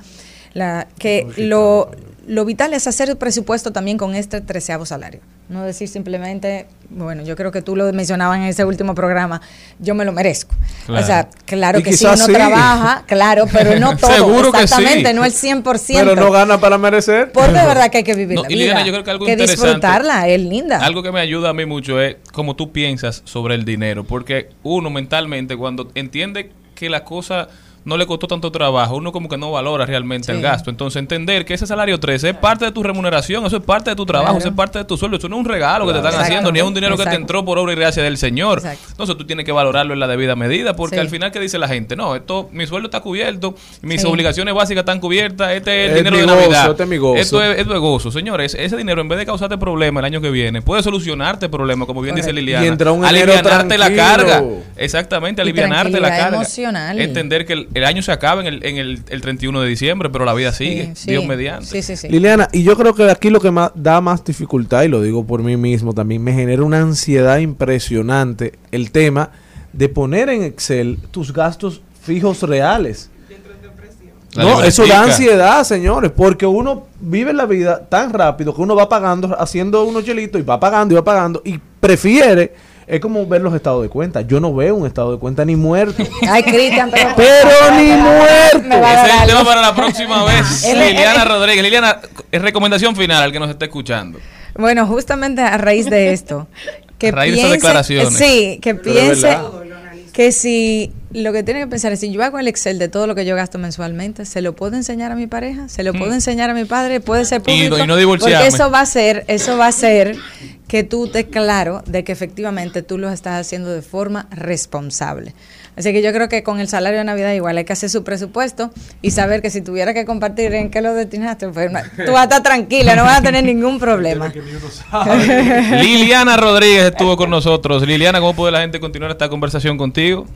la, que lo, lo vital es hacer el presupuesto también con este treceavo salario. No decir simplemente, bueno, yo creo que tú lo mencionabas en ese último programa, yo me lo merezco. Claro. O sea, claro Y que sí, uno sí. trabaja, claro, pero no [laughs] todo. Seguro que sí. exactamente, no el 100%. pero no gana para merecer. porque de verdad que hay que vivir No, la y vida. Liliana, yo creo que algo que interesante- disfrutarla, es linda. Algo que me ayuda a mí mucho es como tú piensas sobre el dinero, porque uno mentalmente cuando entiende que la cosa no le costó tanto trabajo, uno como que no valora realmente el Sí. gasto. Entonces entender que ese salario 13 es parte de tu remuneración, eso es parte de tu trabajo, Claro. eso es parte de tu sueldo, eso no es un regalo que te están Exacto. haciendo, ni es un dinero que te Exacto. entró por obra y gracia del Señor. Exacto. Entonces tú tienes que valorarlo en la debida medida, porque Sí. al final, ¿qué dice la gente? No, esto, mi sueldo está cubierto, mis Sí. obligaciones básicas están cubiertas, este es el Es dinero mi de gozo, Navidad. este es mi gozo. Esto es, esto es gozo. Señores, ese dinero en vez de causarte problemas el año que viene, puede solucionarte problemas, como bien dice Correcto. Liliana. Y entra un enero alivianarte la carga. Exactamente, alivianarte la carga. emocional. Entender que el, el año se acaba en, el, en el, el 31 de diciembre, pero la vida sigue. Sí, sí. Dios mediante. Sí, sí, sí. Liliana, y yo creo que aquí lo que más da más dificultad, y lo digo por mí mismo también, me genera una ansiedad impresionante el tema de poner en Excel tus gastos fijos reales. La no, eso da ansiedad, señores, porque uno vive la vida tan rápido que uno va pagando, haciendo unos chelitos y va pagando y va pagando y prefiere, es como ver los estados de cuenta. Yo no veo un estado de cuenta ni muerto. [laughs] Ay, Cristian, pero... [laughs] Pero ni muerto. Ese es el tema para la próxima [laughs] vez. Liliana Rodríguez. Liliana, es recomendación final al que nos esté escuchando. Bueno, justamente a raíz de esto, que A raíz de esas declaraciones. sí, que piense. Que si lo que tiene que pensar es si yo hago el Excel de todo lo que yo gasto mensualmente, se lo puedo enseñar a mi pareja, se lo puedo enseñar a mi padre, puede ser Mm. Y no- público, y no divorciarme. porque eso va a ser, eso va a ser que tú estés claro de que efectivamente tú lo estás haciendo de forma responsable. Así que yo creo que con el salario de Navidad igual hay que hacer su presupuesto y saber que si tuviera que compartir en qué lo destinaste, pues, tú vas a estar tranquila, no vas a tener ningún problema. [laughs] Liliana Rodríguez estuvo con nosotros. Liliana, ¿cómo puede la gente continuar esta conversación contigo?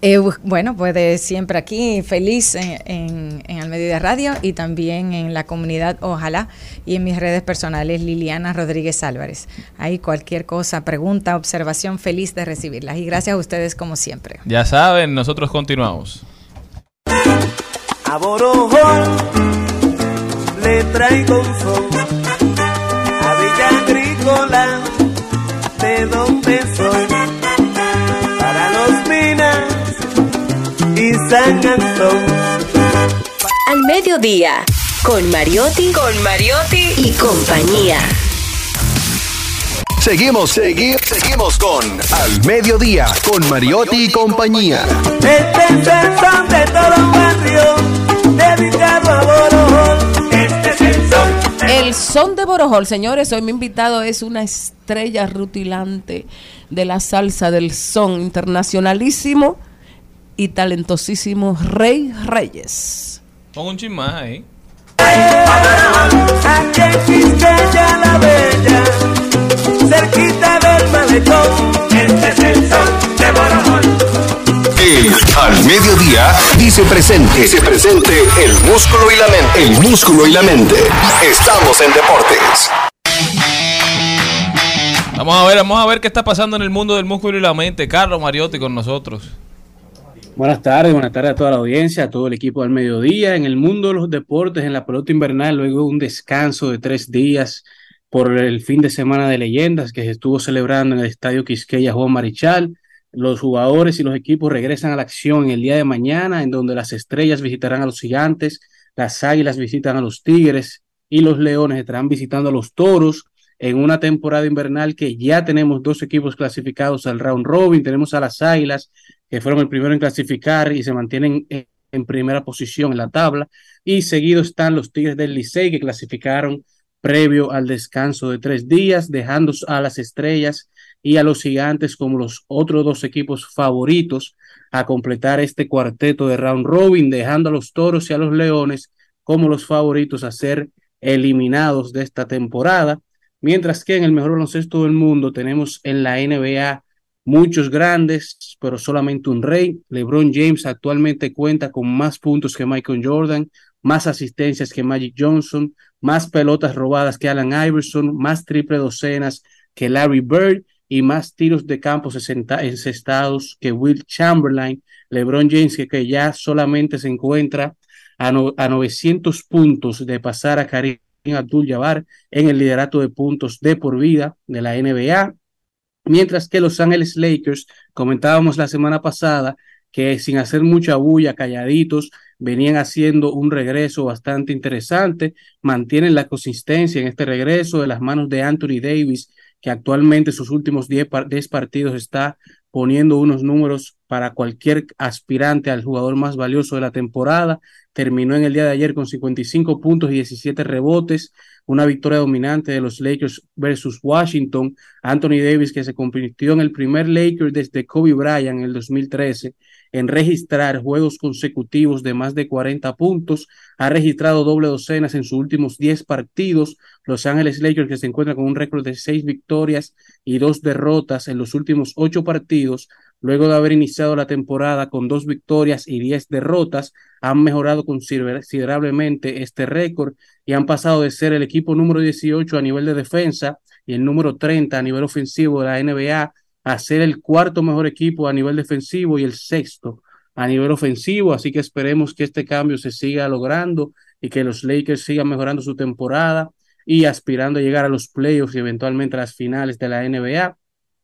Eh, bu- bueno, pues de siempre aquí, feliz en, en, en Al Mediodía Radio y también en la comunidad Ojalá y en mis redes personales Liliana Rodríguez Álvarez. Ahí cualquier cosa, pregunta, observación, feliz de recibirlas. Y gracias a ustedes como siempre. Ya saben, nosotros continuamos. A Borojol le traigo un son a Villa Agrícola, de donde soy, para los minas y San Antón. Al mediodía, con Mariotti, con Mariotti y compañía. Seguimos, segui- seguimos con Al Mediodía con Mariotti y compañía. Este es el son de todo un barrio, dedicado a Borojol. Este es el son. El son de Borojol, señores, hoy mi invitado es una estrella rutilante de la salsa del son internacionalísimo y talentosísimo Rey Reyes. Pon un chin más ahí. Aquí en Quisqueya la Bella, cerquita del malecón. Este es el son de Borojol. El Al Mediodía dice presente. Dice presente el músculo y la mente. El músculo y la mente. Estamos en deportes. Vamos a ver, vamos a ver qué está pasando en el mundo del músculo y la mente. Carlos Mariotti con nosotros. Buenas tardes, buenas tardes a toda la audiencia, a todo el equipo del mediodía. En el mundo de los deportes, en la pelota invernal, luego un descanso de tres días por el fin de semana de leyendas que se estuvo celebrando en el estadio Quisqueya Juan Marichal. Los jugadores y los equipos regresan a la acción el día de mañana, en donde las estrellas visitarán a los gigantes, las águilas visitan a los tigres y los leones estarán visitando a los toros en una temporada invernal que ya tenemos dos equipos clasificados al round robin. Tenemos a las águilas que fueron el primero en clasificar y se mantienen en, primera posición en la tabla. Y seguido están los Tigres del Licey, que clasificaron previo al descanso de tres días, dejando a las estrellas y a los gigantes como los otros dos equipos favoritos a completar este cuarteto de round robin, dejando a los toros y a los leones como los favoritos a ser eliminados de esta temporada. Mientras que en el mejor baloncesto del mundo tenemos en la NBA muchos grandes, pero solamente un rey. LeBron James actualmente cuenta con más puntos que Michael Jordan, más asistencias que Magic Johnson, más pelotas robadas que Alan Iverson, más triple docenas que Larry Bird y más tiros de campo encestados que Will Chamberlain. LeBron James, que, ya solamente se encuentra a, no, a 900 puntos de pasar a Karim Abdul-Jabbar en el liderato de puntos de por vida de la NBA. Mientras que Los Ángeles Lakers, comentábamos la semana pasada, que sin hacer mucha bulla, calladitos, venían haciendo un regreso bastante interesante, mantienen la consistencia en este regreso de las manos de Anthony Davis, que actualmente sus últimos 10 partidos está poniendo unos números para cualquier aspirante al jugador más valioso de la temporada. Terminó en el día de ayer con 55 puntos y 17 rebotes, una victoria dominante de los Lakers versus Washington. Anthony Davis, que se convirtió en el primer Laker desde Kobe Bryant en el 2013 en registrar juegos consecutivos de más de 40 puntos, ha registrado doble docenas en sus últimos 10 partidos. Los Ángeles Lakers, que se encuentran con un récord de 6 victorias y 2 derrotas en los últimos 8 partidos, luego de haber iniciado la temporada con 2 victorias y 10 derrotas, han mejorado considerablemente este récord y han pasado de ser el equipo número 18 a nivel de defensa y el número 30 a nivel ofensivo de la NBA a ser el cuarto mejor equipo a nivel defensivo y el sexto a nivel ofensivo. Así que esperemos que este cambio se siga logrando y que los Lakers sigan mejorando su temporada y aspirando a llegar a los playoffs y eventualmente a las finales de la NBA.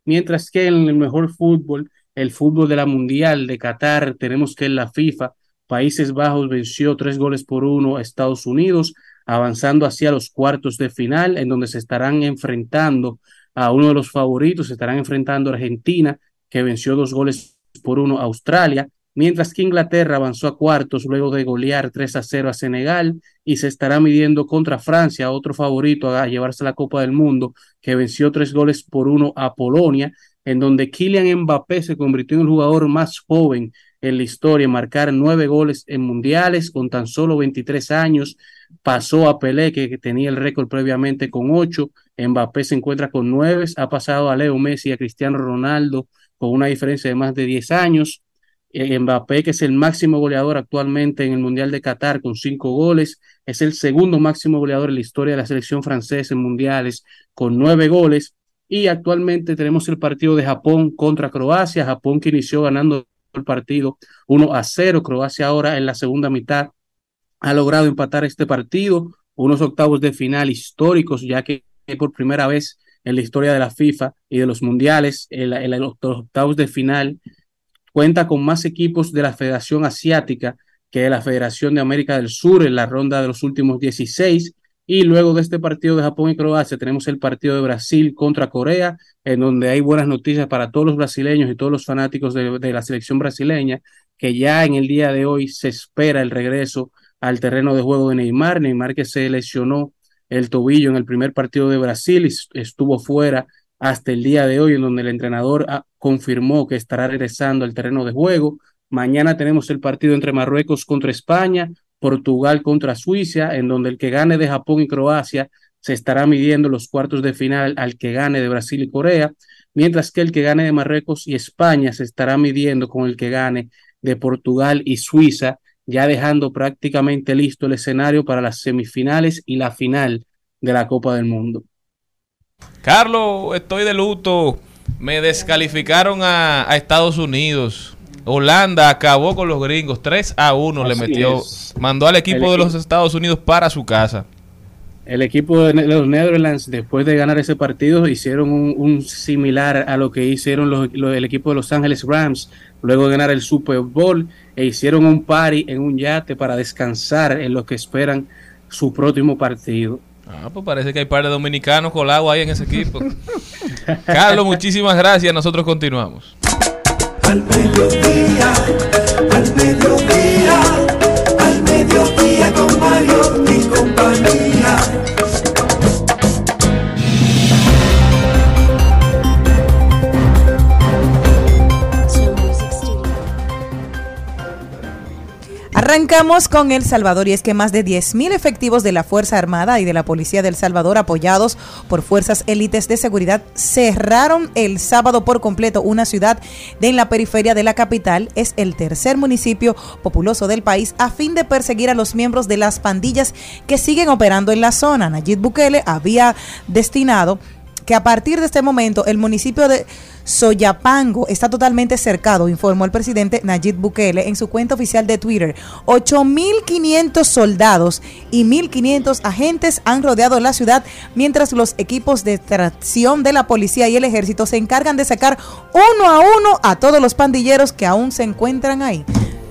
Mientras que en el mejor fútbol, el fútbol de la Mundial de Qatar, tenemos que en la FIFA, Países Bajos venció tres goles por uno a Estados Unidos, avanzando hacia los cuartos de final, en donde se estarán enfrentando a uno de los favoritos. Se estarán enfrentando a Argentina, que venció dos goles por uno a Australia, mientras que Inglaterra avanzó a cuartos luego de golear 3 a 0 a Senegal y se estará midiendo contra Francia, otro favorito a llevarse la Copa del Mundo, que venció tres goles por uno a Polonia, en donde Kylian Mbappé se convirtió en el jugador más joven en la historia, marcar nueve goles en mundiales con tan solo 23 años, pasó a Pelé, que tenía el récord previamente con ocho, Mbappé se encuentra con nueve, ha pasado a Leo Messi y a Cristiano Ronaldo con una diferencia de más de 10 años, eh, Mbappé, que es el máximo goleador actualmente en el Mundial de Qatar con cinco goles, es el segundo máximo goleador en la historia de la selección francesa en mundiales con nueve goles. Y actualmente tenemos el partido de Japón contra Croacia, Japón que inició ganando el partido 1 a 0, Croacia ahora en la segunda mitad ha logrado empatar este partido, unos octavos de final históricos, ya que por primera vez en la historia de la FIFA y de los mundiales, en, los octavos de final, cuenta con más equipos de la Federación Asiática que de la Federación de América del Sur en la ronda de los últimos 16. Y luego de este partido de Japón y Croacia tenemos el partido de Brasil contra Corea, en donde hay buenas noticias para todos los brasileños y todos los fanáticos de la selección brasileña, que ya en el día de hoy se espera el regreso al terreno de juego de Neymar. Neymar que se lesionó el tobillo en el primer partido de Brasil y estuvo fuera hasta el día de hoy, en donde el entrenador ah, confirmó que estará regresando al terreno de juego. Mañana tenemos el partido entre Marruecos contra España, Portugal contra Suiza, en donde el que gane de Japón y Croacia se estará midiendo los cuartos de final al que gane de Brasil y Corea, mientras que el que gane de Marruecos y España se estará midiendo con el que gane de Portugal y Suiza ya dejando prácticamente listo el escenario para las semifinales y la final de la Copa del Mundo. Carlos, estoy de luto. Me descalificaron a, a Estados Unidos. Holanda acabó con los gringos. 3 a 1 Así le metió. Es. Mandó al equipo el de los Estados Unidos para su casa. El equipo de los Netherlands, después de ganar ese partido, hicieron un, un similar a lo que hicieron los, los, el equipo de Los Ángeles Rams, luego de ganar el Super Bowl, e hicieron un party en un yate para descansar en lo que esperan su próximo partido. Ah, pues parece que hay par de dominicanos con agua ahí en ese equipo. [laughs] Carlos, muchísimas gracias. Nosotros continuamos. al mediodía, al mediodía, al mediodía con Mario y Arrancamos con El Salvador y es que más de 10.000 efectivos de la Fuerza Armada y de la Policía del Salvador apoyados por fuerzas élites de seguridad cerraron el sábado por completo una ciudad de en la periferia de la capital. Es el tercer municipio populoso del país a fin de perseguir a los miembros de las pandillas que siguen operando en la zona. Nayib Bukele había destinado que a partir de este momento el municipio de Soyapango está totalmente cercado, informó el presidente Nayib Bukele en su cuenta oficial de Twitter. 8.500 soldados y 1.500 agentes han rodeado la ciudad mientras los equipos de tracción de la policía y el ejército se encargan de sacar uno a uno a todos los pandilleros que aún se encuentran ahí.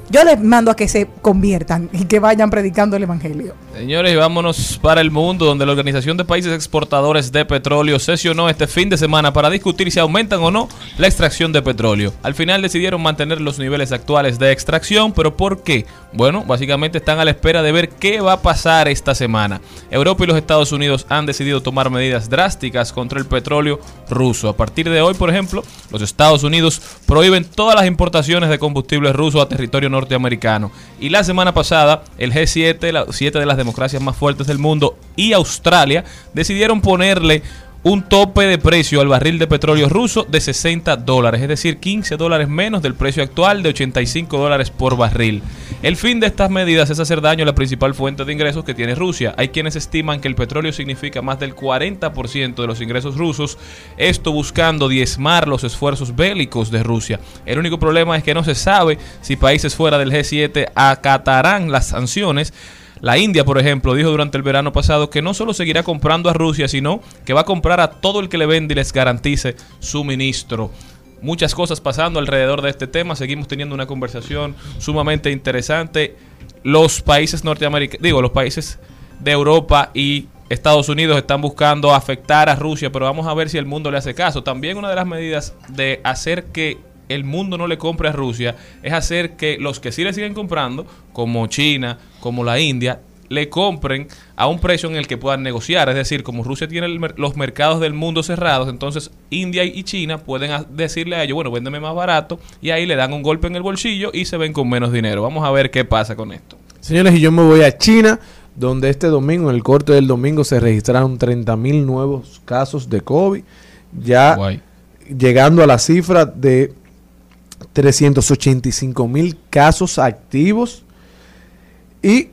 Yo les mando a que se conviertan y que vayan predicando el evangelio. Señores, vámonos para el mundo, donde la Organización de Países Exportadores de Petróleo sesionó este fin de semana para discutir si aumentan o no la extracción de petróleo. Al final decidieron mantener los niveles actuales de extracción, pero ¿por qué? Bueno, básicamente están a la espera de ver qué va a pasar esta semana. Europa y los Estados Unidos han decidido tomar medidas drásticas contra el petróleo ruso. A partir de hoy, por ejemplo, los Estados Unidos prohíben todas las importaciones de combustible ruso a territorio norteamericano. Y la semana pasada, el G7, las siete de las democracias más fuertes del mundo y Australia decidieron ponerle un tope de precio al barril de petróleo ruso de 60 dólares, es decir, 15 dólares menos del precio actual de 85 dólares por barril. El fin de estas medidas es hacer daño a la principal fuente de ingresos que tiene Rusia. Hay quienes estiman que el petróleo significa más del 40% de los ingresos rusos, esto buscando diezmar los esfuerzos bélicos de Rusia. El único problema es que no se sabe si países fuera del G7 acatarán las sanciones. La India, por ejemplo, dijo durante el verano pasado que no solo seguirá comprando a Rusia, sino que va a comprar a todo el que le vende y les garantice suministro. Muchas cosas pasando alrededor de este tema. Seguimos teniendo una conversación sumamente interesante. Los países norteamericanos, digo, los países de Europa y Estados Unidos están buscando afectar a Rusia, pero vamos a ver si el mundo le hace caso. También una de las medidas de hacer que el mundo no le compre a Rusia es hacer que los que sí le siguen comprando, como China, como la India, le compren a un precio en el que puedan negociar. Es decir, como Rusia tiene el los mercados del mundo cerrados, entonces India y China pueden a- decirle a ellos, bueno, véndeme más barato, y ahí le dan un golpe en el bolsillo y se ven con menos dinero. Vamos a ver qué pasa con esto. Señores, y yo me voy a China, donde este domingo, en el corte del domingo, se registraron 30 mil nuevos casos de COVID, ya llegando a la cifra de 385 mil casos activos y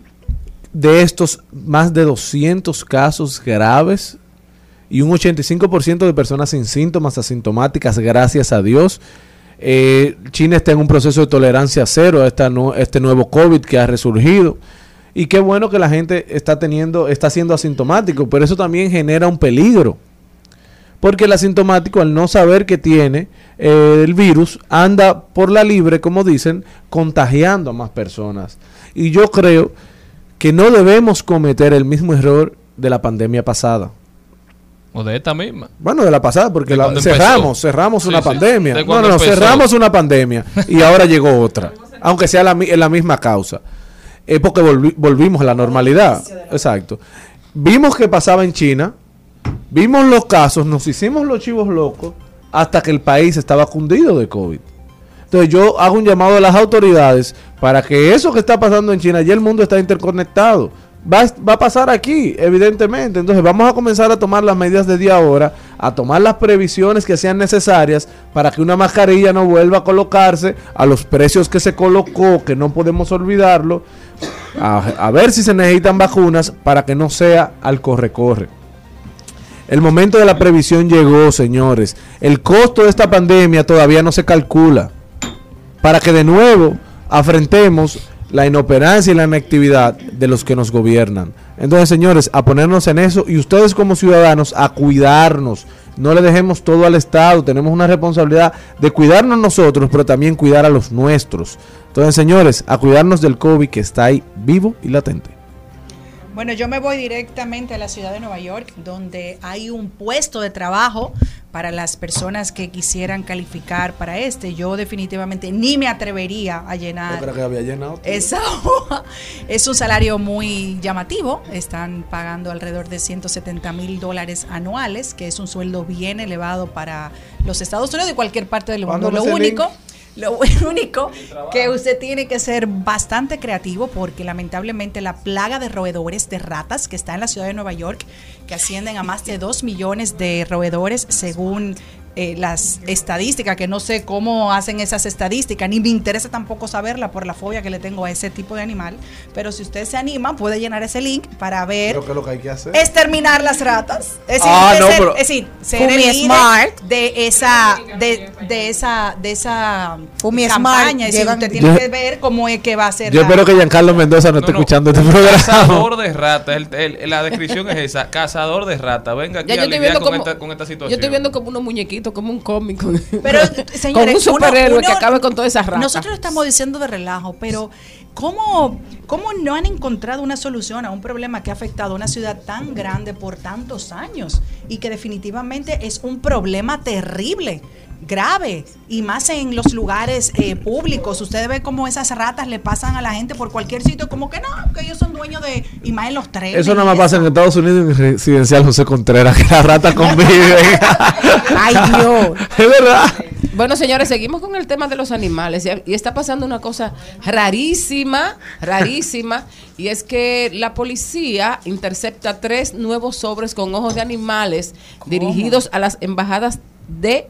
de estos más de 200 casos graves y un 85% de personas sin síntomas asintomáticas, gracias a Dios. Eh, China está en un proceso de tolerancia cero a esta nu- este nuevo COVID que ha resurgido. Y qué bueno que la gente está teniendo, está siendo asintomático, pero eso también genera un peligro. Porque el asintomático, al no saber que tiene eh, el virus, anda por la libre, como dicen, contagiando a más personas. Y yo creo que no debemos cometer el mismo error de la pandemia pasada. O de esta misma. Bueno, de la pasada, porque la- cerramos, cerramos Sí, una sí. pandemia. De No, no, empezó. cerramos una pandemia y [laughs] ahora llegó otra, aunque sea la, la misma causa. Es porque volvi- volvimos a la normalidad. Exacto. Vimos que pasaba en China, vimos los casos, nos hicimos los chivos locos hasta que el país estaba cundido de COVID. Entonces yo hago un llamado a las autoridades para que eso que está pasando en China, ya el mundo está interconectado. Va, va a pasar aquí, evidentemente. Entonces vamos a comenzar a tomar las medidas de día ahora, a tomar las previsiones que sean necesarias para que una mascarilla no vuelva a colocarse a los precios que se colocó, que no podemos olvidarlo. A, a ver si se necesitan vacunas para que no sea al corre-corre. El momento de la previsión llegó, señores. El costo de esta pandemia todavía no se calcula. Para que de nuevo afrentemos la inoperancia y la inactividad de los que nos gobiernan. Entonces, señores, a ponernos en eso y ustedes como ciudadanos a cuidarnos. No le dejemos todo al Estado. Tenemos una responsabilidad de cuidarnos nosotros, pero también cuidar a los nuestros. Entonces, señores, a cuidarnos del COVID que está ahí vivo y latente. Bueno, yo me voy directamente a la ciudad de Nueva York, donde hay un puesto de trabajo para las personas que quisieran calificar para este. Yo definitivamente ni me atrevería a llenar Yo creo que había llenado. esa hoja. Es un salario muy llamativo. Están pagando alrededor de 170 mil dólares anuales, que es un sueldo bien elevado para los Estados Unidos y cualquier parte del mundo. Lo único, link. Lo [laughs] único que usted tiene que ser bastante creativo porque lamentablemente la plaga de roedores de ratas que está en la ciudad de Nueva York, que ascienden a más de 2 millones de roedores según eh, las estadísticas, que no sé cómo hacen esas estadísticas, ni me interesa tampoco saberla por la fobia que le tengo a ese tipo de animal, pero si usted se anima puede llenar ese link para ver Creo que es lo que hay que hacer. exterminar las ratas. Es decir, Ah, es no, ser, pero- es decir, ser el líder Smart. de esa, de, de esa, de esa Fumi campaña. Smart, Es decir, usted tiene Yo- que ver cómo es que va a ser. Yo la- espero que Giancarlo Mendoza no esté No, no. escuchando este programa. Cazador de rata, el- el- la descripción es esa, cazador de rata. Venga aquí Ya yo a estoy lidiar viendo con, como, esta, con esta situación. yo estoy viendo como unos muñequitos, como un cómic. Pero, [laughs] con un superhéroe uno- que acabe con todas esas ratas. Nosotros lo estamos diciendo de relajo, pero ¿cómo, ¿cómo no han encontrado una solución a un problema que ha afectado a una ciudad tan grande por tantos años y que definitivamente es un problema terrible? Grave y más en los lugares eh, públicos. Ustedes ven cómo esas ratas le pasan a la gente por cualquier sitio, como que no, que ellos son dueños de, y más en los trenes. Eso nada más pasa en Estados Unidos en el residencial José Contreras, que las ratas conviven. [laughs] Ay, Dios. es verdad. Bueno, señores, seguimos con el tema de los animales y- y está pasando una cosa rarísima, rarísima, y es que la policía intercepta tres nuevos sobres con ojos de animales dirigidos a las embajadas de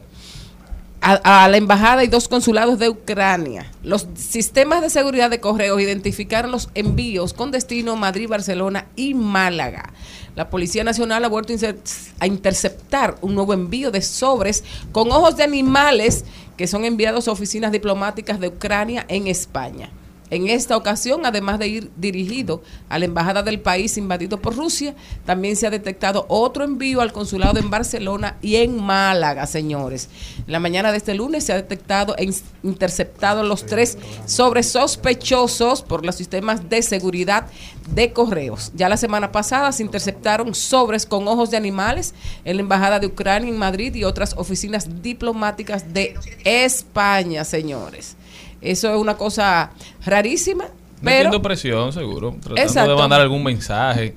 a, la embajada y dos consulados de Ucrania. Los sistemas de seguridad de correos identificaron los envíos con destino Madrid, Barcelona y Málaga. La Policía Nacional ha vuelto a interceptar un nuevo envío de sobres con ojos de animales que son enviados a oficinas diplomáticas de Ucrania en España. En esta ocasión, además de ir dirigido a la embajada del país invadido por Rusia, también se ha detectado otro envío al consulado en Barcelona y en Málaga, señores. En la mañana de este lunes se ha detectado e in- interceptado los tres sobres sospechosos por los sistemas de seguridad de correos. Ya la semana pasada se interceptaron sobres con ojos de animales en la embajada de Ucrania en Madrid y otras oficinas diplomáticas de España, señores. Eso es una cosa rarísima, pero Metiendo presión, seguro. Tratando Exacto. de mandar algún mensaje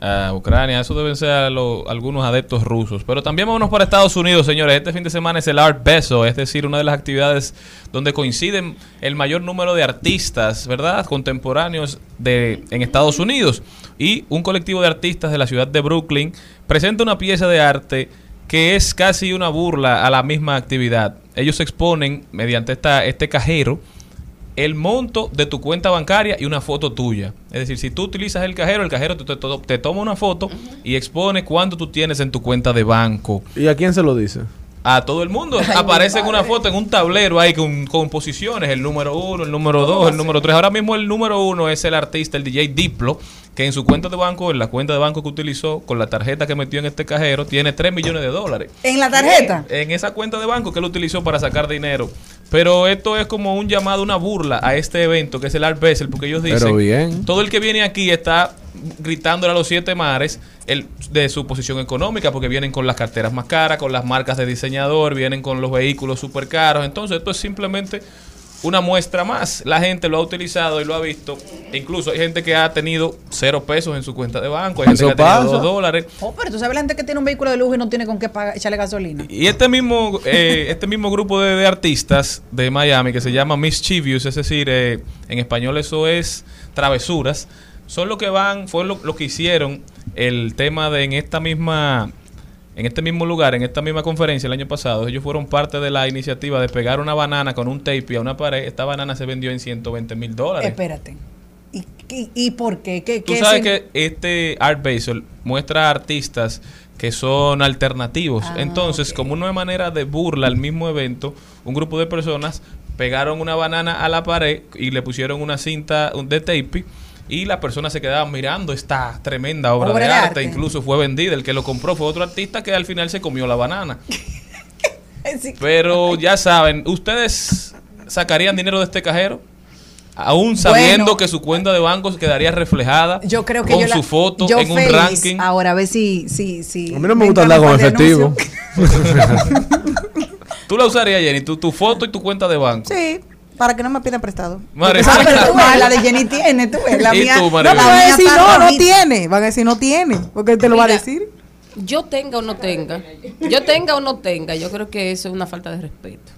a Ucrania. Eso deben ser lo- algunos adeptos rusos. Pero también vámonos para Estados Unidos, señores. Este fin de semana es el Art Beso, es decir, una de las actividades donde coinciden el mayor número de artistas, ¿verdad? Contemporáneos de, en Estados Unidos. Y un colectivo de artistas de la ciudad de Brooklyn presenta una pieza de arte que es casi una burla a la misma actividad. Ellos exponen mediante esta, este cajero el monto de tu cuenta bancaria y una foto tuya. Es decir, si tú utilizas el cajero, el cajero te, te- te toma una foto y expone cuánto tú tienes en tu cuenta de banco. ¿Y a quién se lo dice? A todo el mundo Ay, aparece en una foto, en un tablero ahí con, con posiciones, el número uno, el número dos, el número tres. Ahora mismo el número uno es el artista, el DJ Diplo, que en su cuenta de banco, en la cuenta de banco que utilizó, con la tarjeta que metió en este cajero, tiene 3 millones de dólares En la tarjeta. en esa cuenta de banco que él utilizó para sacar dinero. Pero esto es como un llamado, una burla a este evento que es el Art Basel, porque ellos dicen, Pero bien. todo el que viene aquí está gritándole a los siete mares el, de su posición económica, porque vienen con las carteras más caras, con las marcas de diseñador, vienen con los vehículos súper caros. Entonces esto es simplemente una muestra más. La gente lo ha utilizado y lo ha visto. E incluso hay gente que ha tenido cero pesos en su cuenta de banco, hay gente que ha tenido dos dólares. Oh, pero tú sabes la gente que tiene un vehículo de lujo y no tiene con qué pagar, echarle gasolina. Y este mismo, eh, este mismo grupo de, de artistas de Miami que se llama Mischievous, es decir, eh, en español eso es travesuras, son lo que van, fue lo, lo que hicieron el tema de en esta misma, en este mismo lugar, en esta misma conferencia el año pasado, ellos fueron parte de la iniciativa de pegar una banana con un tape a una pared. Esta banana se vendió en 120 mil dólares. Espérate. ¿Y, y, y por qué? ¿Qué, Tú qué sabes que este Art Basel muestra artistas que son alternativos. Ah, Entonces, como una manera de burla al mismo evento, un grupo de personas pegaron una banana a la pared y le pusieron una cinta de tape y las personas se quedaban mirando esta tremenda obra, Obra de, de arte. arte. Incluso fue vendida. El que lo compró fue otro artista que al final se comió la banana. [laughs] Sí. Pero ya saben, ¿ustedes sacarían dinero de este cajero? aún sabiendo Bueno. que su cuenta de banco quedaría reflejada Yo creo que con yo la- su foto yo en un feliz. ranking. Ahora a ver si si si A mí no me gusta andar con efectivo. [laughs] [laughs] Tú la usarías, Jenny, tu, tu foto y tu cuenta de banco. Sí, para que no me pidan prestado. Ah, pero [laughs] tú ves, la de Jenny tiene, tú ves, la ¿Y mía. tú, No, van a decir no, no tiene. Van a decir no tiene. Porque te lo va a decir. Yo tenga o no tenga, yo tenga o no tenga, yo creo que eso es una falta de respeto.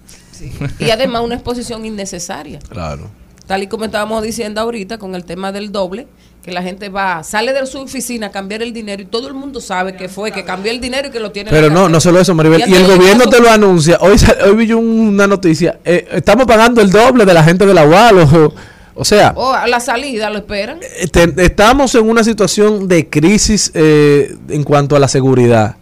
Y además una exposición innecesaria. Claro. Tal y como estábamos diciendo ahorita con el tema del doble, que la gente va, sale de su oficina a cambiar el dinero y todo el mundo sabe que fue, que cambió el dinero y que lo tiene en Pero no, no solo eso, Maribel. Y el gobierno te lo anuncia. Hoy, hoy vi yo una noticia. eh, estamos pagando el doble de la gente de la UAL. O, o sea, O a la salida lo esperan. eh, te- estamos en una situación de crisis eh, en cuanto a la seguridad.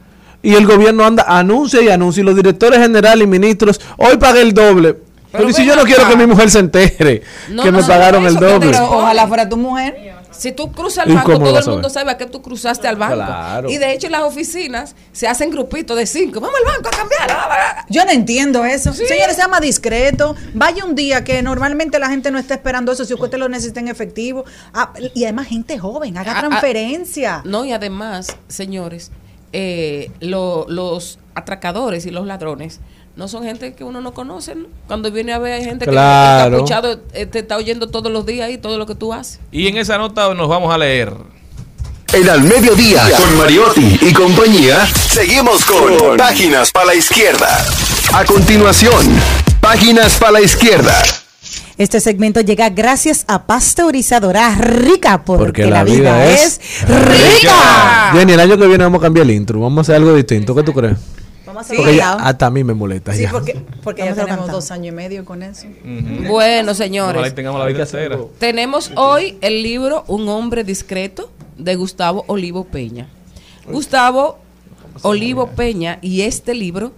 Y el gobierno anda, anuncia y anuncia. Y los directores generales y ministros, hoy pagué el doble. Pero, ¿y si yo no quiero que mi mujer se entere No, que no, me no, pagaron no, el doble? Pero ojalá fuera tu mujer. Si tú cruzas ¿Y el banco, todo el mundo sabe a qué tú cruzaste al banco. Claro. Y de hecho en las oficinas se hacen grupitos de cinco. Vamos al banco a cambiar. Yo no entiendo eso. Señores, sea más discreto. Vaya un día que normalmente la gente no está esperando eso. Si usted lo necesita en efectivo. Ah, y además, gente joven, haga Ah, ah, transferencia. No, y además, señores, eh, lo- los atracadores y los ladrones no son gente que uno no conoce. ¿no? Cuando viene a ver, hay gente Claro. que encapuchado, eh, te está oyendo todos los días y todo lo que tú haces. Y en esa nota nos vamos a leer. En al mediodía, con Mariotti y compañía, seguimos con Páginas para la Izquierda. A continuación, Páginas para la Izquierda. Este segmento llega gracias a Pasteurizadora Rica, porque, la, vida, es, rica. Jenny, el año que viene vamos a cambiar el intro. Vamos a hacer algo distinto. ¿Qué tú crees? Vamos a Porque hacerlo ya, cantado. hasta a mí me molesta. Sí, ya. porque, porque ya tenemos dos años y medio con eso. Bueno, señores, tengamos la vida tenemos hoy el libro Un hombre discreto de Gustavo Olivo Peña. Gustavo Olivo Peña y este libro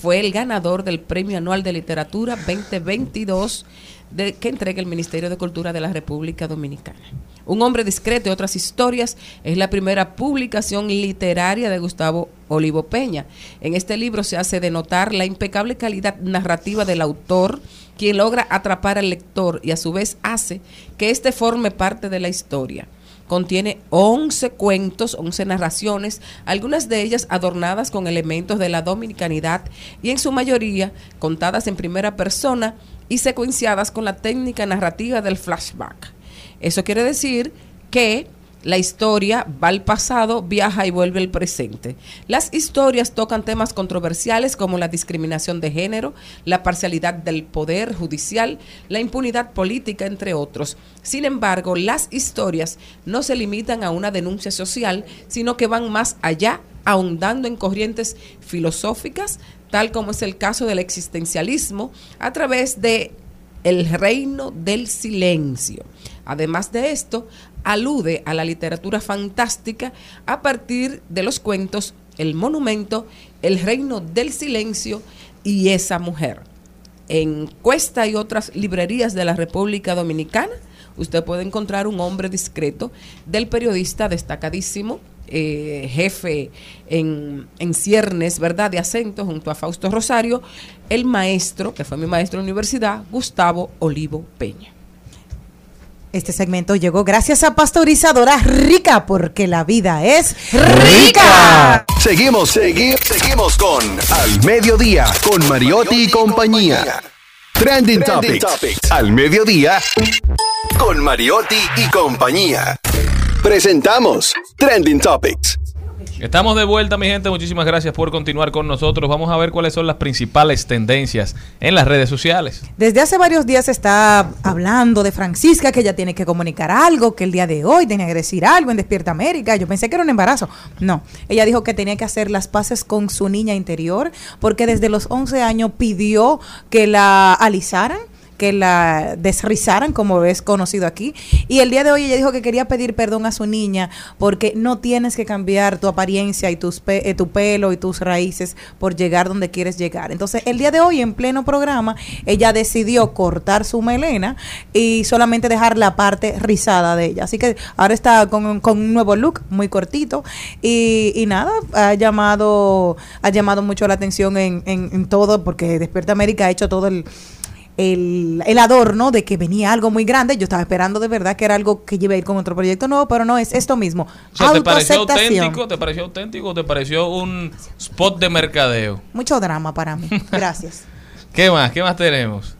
fue el ganador del Premio Anual de Literatura 2022 de, que entrega el Ministerio de Cultura de la República Dominicana. Un hombre discreto y otras historias es la primera publicación literaria de Gustavo Olivo Peña. En este libro se hace denotar la impecable calidad narrativa del autor, quien logra atrapar al lector y a su vez hace que éste forme parte de la historia. Contiene 11 cuentos, 11 narraciones, algunas de ellas adornadas con elementos de la dominicanidad y en su mayoría contadas en primera persona y secuenciadas con la técnica narrativa del flashback. Eso quiere decir que la historia va al pasado, viaja y vuelve al presente. Las historias tocan temas controversiales como la discriminación de género, la parcialidad del poder judicial, la impunidad política, entre otros. Sin embargo, las historias no se limitan a una denuncia social, sino que van más allá, ahondando en corrientes filosóficas, tal como es el caso del existencialismo, a través de el reino del silencio. Además de esto, alude a la literatura fantástica a partir de los cuentos El monumento, El reino del silencio y esa mujer. En Cuesta y otras librerías de la República Dominicana, usted puede encontrar un hombre discreto del periodista destacadísimo, eh, jefe en, en ciernes, ¿verdad?, de acento, junto a Fausto Rosario, el maestro, que fue mi maestro de universidad, Gustavo Olivo Peña. Este segmento llegó gracias a Pasteurizadora Rica, porque la vida es rica. Seguimos, seguimos, seguimos con Al Mediodía, con Mariotti y compañía. Trending, Topics. Al Mediodía, con Mariotti y compañía. Presentamos Trending Topics. Estamos de vuelta, mi gente. Muchísimas gracias por continuar con nosotros. Vamos a ver cuáles son las principales tendencias en las redes sociales. Desde hace varios días se está hablando de Francisca, que ella tiene que comunicar algo, que el día de hoy tenía que decir algo en Despierta América. Yo pensé que era un embarazo. No, ella dijo que tenía que hacer las paces con su niña interior, porque desde los 11 años pidió que la alisaran que la desrizaran, como es conocido aquí. Y el día de hoy ella dijo que quería pedir perdón a su niña porque no tienes que cambiar tu apariencia y tus eh, tu pelo y tus raíces por llegar donde quieres llegar. Entonces, el día de hoy, en pleno programa, ella decidió cortar su melena y solamente dejar la parte rizada de ella. Así que ahora está con, con un nuevo look muy cortito y, y nada, ha llamado, ha llamado mucho la atención en, en, en todo porque Despierta América ha hecho todo el el, el adorno de que venía algo muy grande. Yo estaba esperando de verdad que era algo que iba a ir con otro proyecto nuevo, pero no, es esto mismo. O sea, ¿te pareció auténtico? ¿Te pareció auténtico o te pareció un spot de mercadeo? Mucho drama para mí. [laughs] Gracias. ¿Qué más? ¿Qué más tenemos?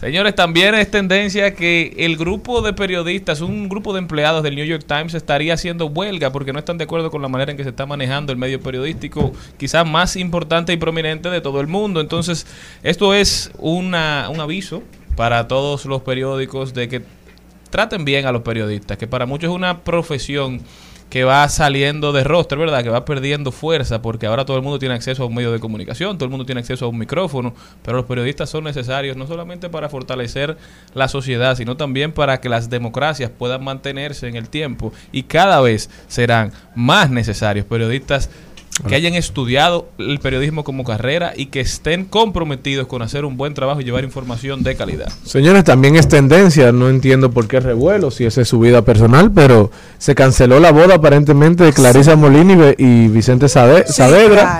Señores, también es tendencia que el grupo de periodistas, un grupo de empleados del New York Times estaría haciendo huelga porque no están de acuerdo con la manera en que se está manejando el medio periodístico, quizás más importante y prominente de todo el mundo. Entonces, esto es una, un aviso para todos los periódicos de que traten bien a los periodistas, que para muchos es una profesión que va saliendo de roster, ¿verdad? Que va perdiendo fuerza porque ahora todo el mundo tiene acceso a un medio de comunicación, todo el mundo tiene acceso a un micrófono, pero los periodistas son necesarios no solamente para fortalecer la sociedad, sino también para que las democracias puedan mantenerse en el tiempo y cada vez serán más necesarios periodistas que hayan estudiado el periodismo como carrera y que estén comprometidos con hacer un buen trabajo y llevar información de calidad. Señores, también es tendencia, no entiendo por qué revuelo, si esa es su vida personal, pero se canceló la boda aparentemente de Clarisa Molini y Vicente Sade- Saavedra.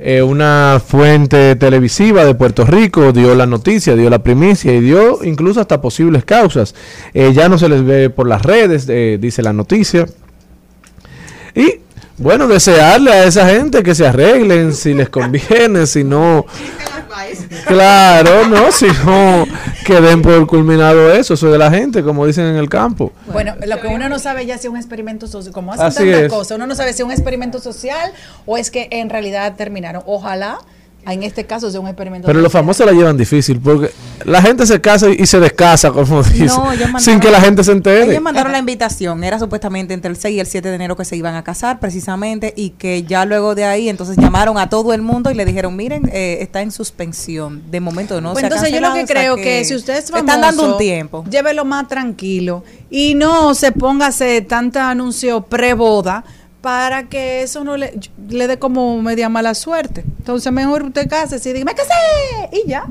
Eh, una fuente televisiva de Puerto Rico dio la noticia, dio la primicia y dio incluso hasta posibles causas. Eh, ya no se les ve por las redes, eh, dice la noticia. Y bueno, desearle a esa gente que se arreglen [laughs] si les conviene, si no... Claro, no, si no que den por culminado eso, eso de la gente, como dicen en el campo. Bueno, lo que uno no sabe ya si es un experimento social, como hacen Así tantas es. cosas, uno no sabe si es un experimento social o es que en realidad terminaron. Ojalá en este caso sea un experimento Pero los famosos la llevan difícil porque la gente se casa y, se descasa, como [laughs] dice, No, mandaron- sin que la gente se entere. Ellos mandaron la invitación, era supuestamente entre el 6 y el 7 de enero que se iban a casar precisamente y que ya luego de ahí entonces llamaron a todo el mundo y le dijeron, miren, eh, está en suspensión, de momento no Pues se ha entonces yo lo que cancelado, o sea creo que, si usted es famoso, están dando un tiempo. llévelo más tranquilo y no se ponga a hacer tanta anuncio pre-boda para que eso no le, le dé como media mala suerte. Entonces mejor usted case y diga, me casé y ya.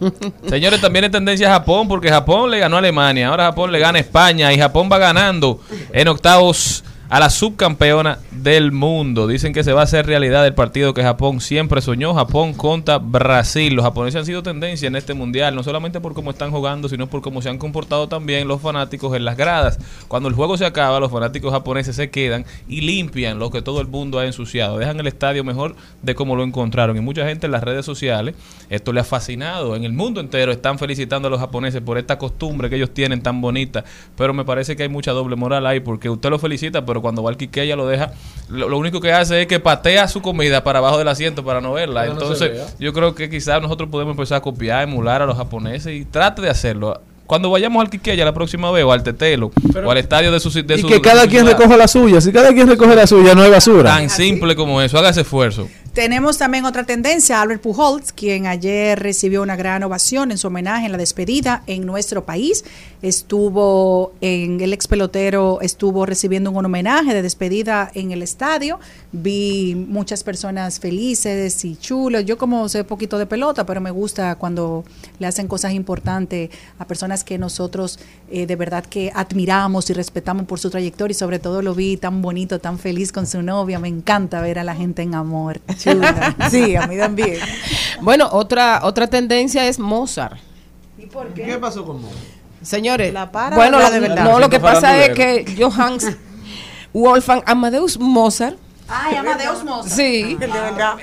[laughs] Señores, también es tendencia a Japón porque Japón le ganó a Alemania, ahora Japón le gana a España y Japón va ganando en octavos a la subcampeona del mundo. Dicen que se va a hacer realidad el partido que Japón siempre soñó, Japón contra Brasil. Los japoneses han sido tendencia en este mundial, no solamente por cómo están jugando, sino por cómo se han comportado también los fanáticos en las gradas. Cuando el juego se acaba, los fanáticos japoneses se quedan y limpian lo que todo el mundo ha ensuciado. Dejan el estadio mejor de cómo lo encontraron. Y mucha gente en las redes sociales, esto le ha fascinado. En el mundo entero están felicitando a los japoneses por esta costumbre que ellos tienen tan bonita. Pero me parece que hay mucha doble moral ahí porque usted lo felicita, pero cuando va al Quiqueya lo deja, lo, lo único que hace es que patea su comida para abajo del asiento para no verla. No Entonces, yo creo que quizás nosotros podemos empezar a copiar, emular a los japoneses y trate de hacerlo. Cuando vayamos al Quiqueya la próxima vez o al Tetelo o al estadio de su de y su- que cada quien ciudad. recoja la suya. Si cada quien recoge la suya, no hay basura. Tan simple como eso, haga ese esfuerzo. Tenemos también otra tendencia, Albert Pujols, quien ayer recibió una gran ovación en su homenaje en la despedida en nuestro país. Estuvo en el ex pelotero, estuvo recibiendo un homenaje de despedida en el estadio. Vi muchas personas felices y chulos. Yo como sé poquito de pelota, pero me gusta cuando le hacen cosas importantes a personas que nosotros eh, de verdad que admiramos y respetamos por su trayectoria y sobre todo lo vi tan bonito, tan feliz con su novia. Me encanta ver a la gente en amor. Chula. Sí, a mí también. Bueno, otra otra tendencia es Mozart. ¿Y por qué? pasó con Mozart? Señores, La para bueno, la lo- de verdad? no, lo que pasa es que Johannes Wolfgang Amadeus Mozart Ay, Amadeus Mozart. Sí,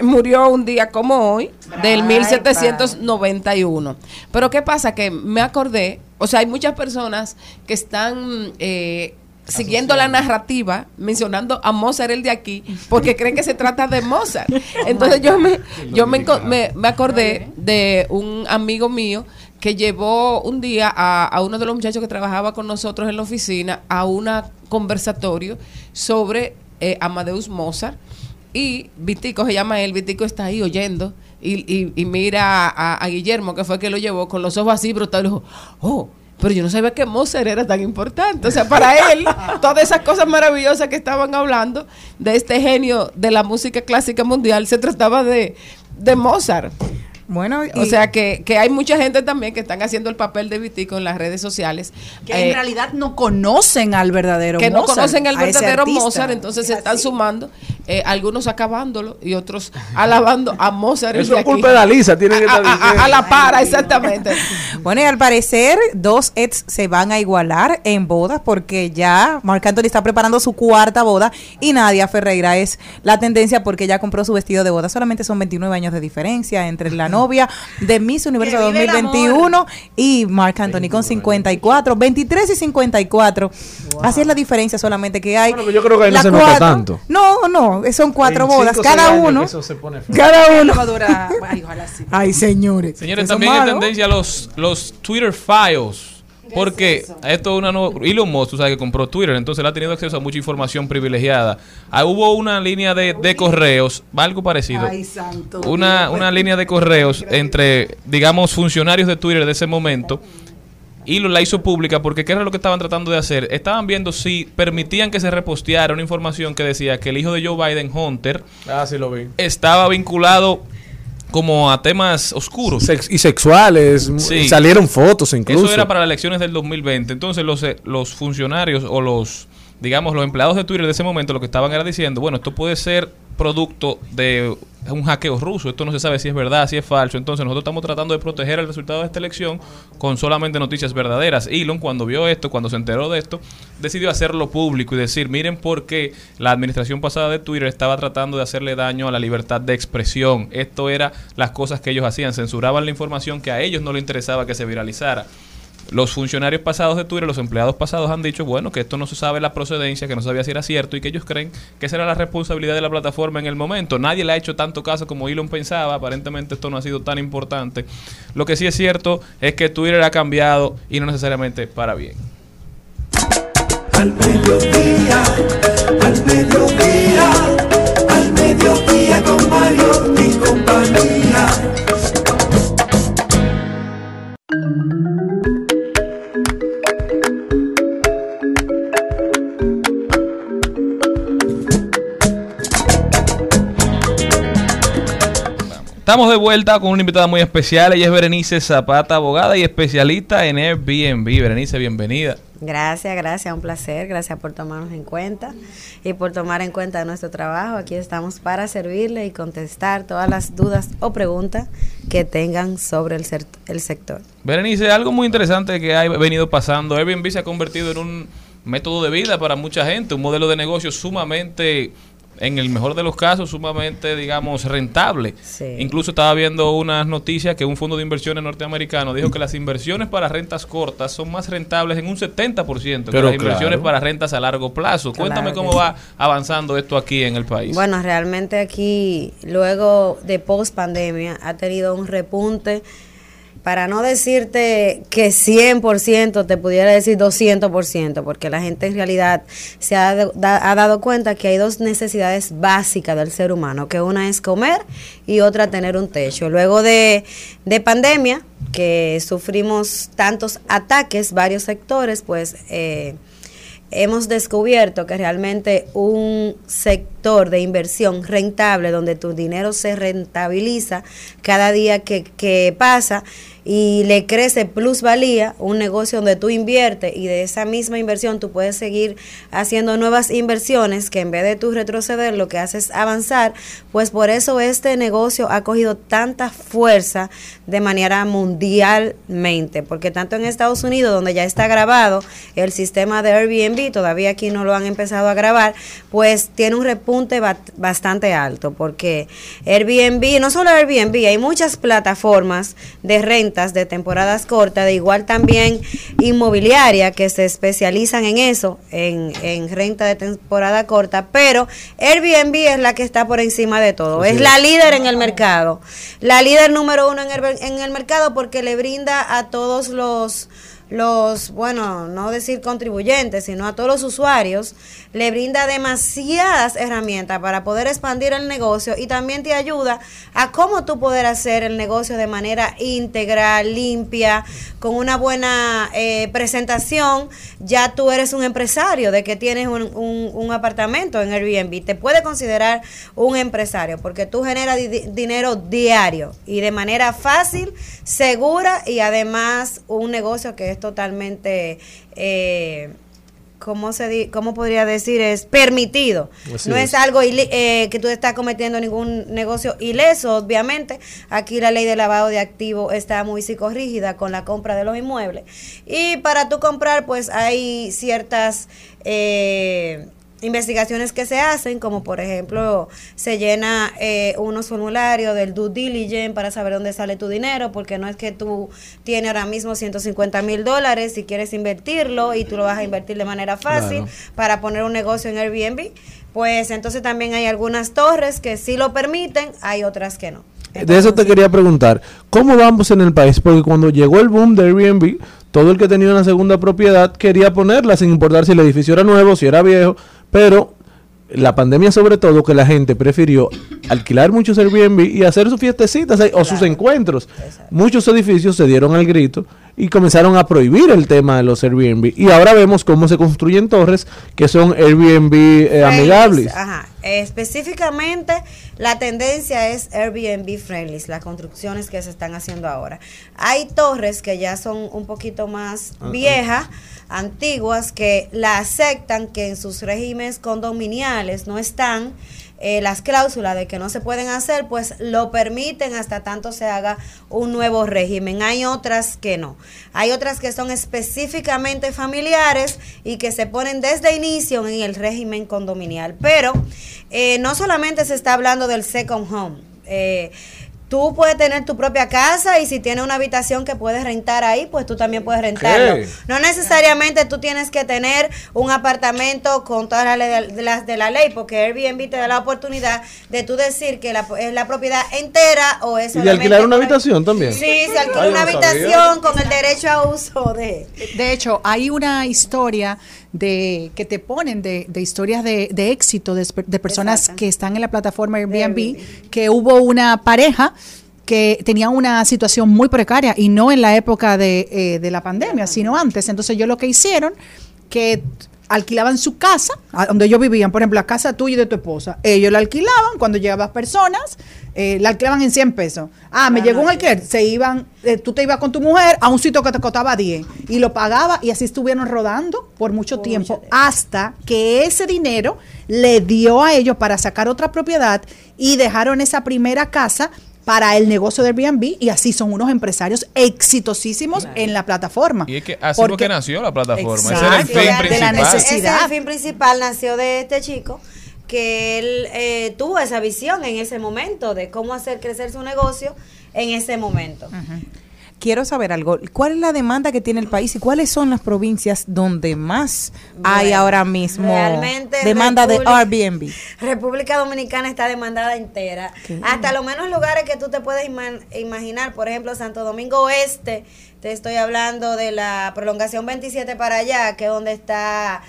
murió un día como hoy, del Ay, 1791. Pero ¿qué pasa? Que me acordé, o sea, hay muchas personas que están eh, siguiendo la narrativa, mencionando a Mozart el de aquí, [laughs] porque creen que se trata de Mozart. [laughs] Entonces yo me, yo me, me, me acordé de un amigo mío que llevó un día a, a uno de los muchachos que trabajaba con nosotros en la oficina a un conversatorio sobre eh, Amadeus Mozart. Y Vitico se llama él, Vitico está ahí oyendo y, y- y mira a, a Guillermo que fue el que lo llevó con los ojos así brutales y dijo, oh, pero yo no sabía que Mozart era tan importante. O sea, para él, [laughs] todas esas cosas maravillosas que estaban hablando de este genio de la música clásica mundial, se trataba de, de Mozart. Bueno, O sea que, que hay mucha gente también que están haciendo el papel de Vitico en las redes sociales. Que eh, en realidad no conocen al verdadero que no Mozart, conocen el a ese verdadero. Mozart, entonces se están sumando, eh, algunos acabándolo y otros [laughs] alabando a Mozart. Eso es culpa de Alisa, tiene que a, estar a- a- diciendo. a la para, exactamente. [laughs] Bueno, y al parecer dos ex se van a igualar en bodas porque ya Marc Anthony está preparando su cuarta boda y Nadia Ferreira es la tendencia porque ya compró su vestido de boda. Solamente son 29 años de diferencia entre la novia de Miss Universo Que vive el 2021 y Marc Anthony con 54, 23 y 54. Así es la diferencia solamente que hay. Bueno, pero yo creo que ahí no La se nota cuarta- tanto. No, no, son cuatro En bodas, cada uno. eso se pone. Cada uno. Ay, ojalá sí. Ay, señores. Señores, también hay malo. tendencia los, los Twitter Files. Porque esto es una nueva. Elon Musk, tú sabes que compró Twitter, entonces él ha tenido acceso a mucha información privilegiada. Ah, hubo una línea de, de correos, algo parecido. Ay, santo. Una, una línea de correos entre, digamos, funcionarios de Twitter de ese momento. Y lo, la hizo pública porque ¿qué era lo que estaban tratando de hacer? Estaban viendo si permitían que se reposteara una información que decía que el hijo de Joe Biden, Hunter, Ah, sí lo vi. estaba vinculado como a temas oscuros. Sex- y sexuales, Sí. salieron fotos incluso. Eso era para las elecciones del 2020. Entonces los, eh, los funcionarios o los, digamos, los empleados de Twitter de ese momento lo que estaban era diciendo, bueno, esto puede ser producto de un hackeo ruso. Esto no se sabe si es verdad, si es falso. Entonces nosotros estamos tratando de proteger el resultado de esta elección con solamente noticias verdaderas. Elon, cuando vio esto, cuando se enteró de esto, decidió hacerlo público y decir, miren por qué la administración pasada de Twitter estaba tratando de hacerle daño a la libertad de expresión. Esto era las cosas que ellos hacían. Censuraban la información que a ellos no les interesaba que se viralizara. Los funcionarios pasados de Twitter, los empleados pasados han dicho, bueno, que esto no se sabe la procedencia, que no sabía si era cierto y que ellos creen que esa era la responsabilidad de la plataforma en el momento. Nadie le ha hecho tanto caso como Elon pensaba, aparentemente esto no ha sido tan importante. Lo que sí es cierto es que Twitter ha cambiado y no necesariamente para bien. Al mediodía, al mediodía, al mediodía con Mario y compañía. Estamos de vuelta con una invitada muy especial. Ella es Berenice Zapata, abogada y especialista en Airbnb. Berenice, bienvenida. Gracias, gracias, un placer, gracias por tomarnos en cuenta y por tomar en cuenta nuestro trabajo. Aquí estamos para servirle y contestar todas las dudas o preguntas que tengan sobre el, sector. Berenice, algo muy interesante que ha venido pasando. Airbnb se ha convertido en un método de vida para mucha gente, un modelo de negocio sumamente, en el mejor de los casos, sumamente, digamos, rentable. Sí. Incluso estaba viendo unas noticias que un fondo de inversiones norteamericano dijo que las inversiones para rentas cortas son más rentables en un 70% que Pero las inversiones claro. para rentas a largo plazo. Cuéntame cómo va avanzando esto aquí en el país. Bueno, realmente aquí, luego de post pandemia, ha tenido un repunte. Para no decirte que 100%, te pudiera decir 200%, porque la gente en realidad se ha, dado cuenta que hay dos necesidades básicas del ser humano, que una es comer y otra tener un techo. Luego de, de pandemia, que sufrimos tantos ataques, varios sectores, pues... eh, hemos descubierto que realmente un sector de inversión rentable donde tu dinero se rentabiliza cada día que pasa y le crece plusvalía, un negocio donde tú inviertes y de esa misma inversión tú puedes seguir haciendo nuevas inversiones que en vez de tú retroceder lo que haces es avanzar, pues por eso este negocio ha cogido tanta fuerza de manera mundialmente, porque tanto en Estados Unidos, donde ya está grabado el sistema de Airbnb, todavía aquí no lo han empezado a grabar, pues tiene un repunte ba- bastante alto, porque Airbnb, no solo Airbnb, hay muchas plataformas de de temporadas cortas, de igual también inmobiliaria que se especializan en eso, en, en renta de temporada corta, pero Airbnb es la que está por encima de todo, es es. la líder en el mercado, la líder número uno en el, en el mercado porque le brinda a todos los los, bueno, no decir contribuyentes, sino a todos los usuarios, le brinda demasiadas herramientas para poder expandir el negocio y también te ayuda a cómo tú poder hacer el negocio de manera integral, limpia, con una buena eh, presentación. Ya tú eres un empresario de que tienes un, un- apartamento en Airbnb. Te puede considerar un empresario porque tú generas di- dinero diario y de manera fácil, segura y además un negocio que es totalmente... Eh, ¿cómo, se di- ¿cómo podría decir? Es permitido. Así no es, es. algo eh, que tú estás cometiendo ningún negocio ileso, obviamente. Aquí la ley de lavado de activos está muy psicorrígida con la compra de los inmuebles. Y para tú comprar, pues hay ciertas... eh, investigaciones que se hacen, como por ejemplo se llena eh, unos formularios del due diligence para saber dónde sale tu dinero, porque no es que tú tienes ahora mismo 150 mil dólares y quieres invertirlo y tú lo vas a invertir de manera fácil Claro. para poner un negocio en Airbnb, pues entonces también hay algunas torres que sí lo permiten, hay otras que no. De eso te quería preguntar, ¿cómo vamos en el país? Porque cuando llegó el boom de Airbnb, todo el que tenía una segunda propiedad quería ponerla sin importar si el edificio era nuevo, si era viejo, pero la pandemia sobre todo que la gente prefirió alquilar muchos Airbnb y hacer sus fiestecitas o sus encuentros. Muchos edificios se dieron al grito y comenzaron a prohibir el tema de los Airbnb. Y ahora vemos cómo se construyen torres que son Airbnb eh, amigables. Ajá. Específicamente, la tendencia es Airbnb friendly, las construcciones que se están haciendo ahora. Hay torres que ya son un poquito más Ah, viejas, antiguas, que la aceptan que en sus regímenes condominiales no están eh, las cláusulas de que no se pueden hacer, pues lo permiten hasta tanto se haga un nuevo régimen. Hay otras que no. Hay otras que son específicamente familiares y que se ponen desde inicio en el régimen condominial. Pero eh, no solamente se está hablando del second home. Eh, Tú puedes tener tu propia casa y si tienes una habitación que puedes rentar ahí, pues tú también puedes rentarlo. ¿Qué? No necesariamente tú tienes que tener un apartamento con todas las de las de la ley, porque Airbnb te da la oportunidad de tú decir que la, es la propiedad entera o es Y de alquilar una habitación también. Sí, se alquila Ay, una no sabía. habitación con el derecho a uso de... De hecho, hay una historia de que te ponen de, de historias de, de éxito de, personas que están en la plataforma Airbnb, que hubo una pareja que tenía una situación muy precaria y no en la época de, eh, de la pandemia, sino antes. Entonces, ellos lo que hicieron, que alquilaban su casa, donde ellos vivían, por ejemplo, la casa tuya y de tu esposa. Ellos la alquilaban, cuando llegaban personas, eh, la alquilaban en 100 pesos. Ah, me llegó un alquiler, se iban, eh, tú te ibas con tu mujer a un sitio que te costaba 10 y lo pagaba y así estuvieron rodando por mucho tiempo hasta que ese dinero le dio a ellos para sacar otra propiedad y dejaron esa primera casa para el negocio de Airbnb y así son unos empresarios exitosísimos en la plataforma. Y es que así Porque- que nació la plataforma. Ese Exacto. era el fin De la principal. necesidad. Ese es el fin principal nació de este chico que él eh, tuvo esa visión en ese momento de cómo hacer crecer su negocio en ese momento. Quiero saber algo. ¿Cuál es la demanda que tiene el país y cuáles son las provincias donde más hay ahora mismo realmente demanda de Airbnb? República Dominicana está demandada entera. Qué Hasta los menos lugares que tú te puedes ima- imaginar, por ejemplo, Santo Domingo Oeste, te estoy hablando de la prolongación 27 para allá, que es donde está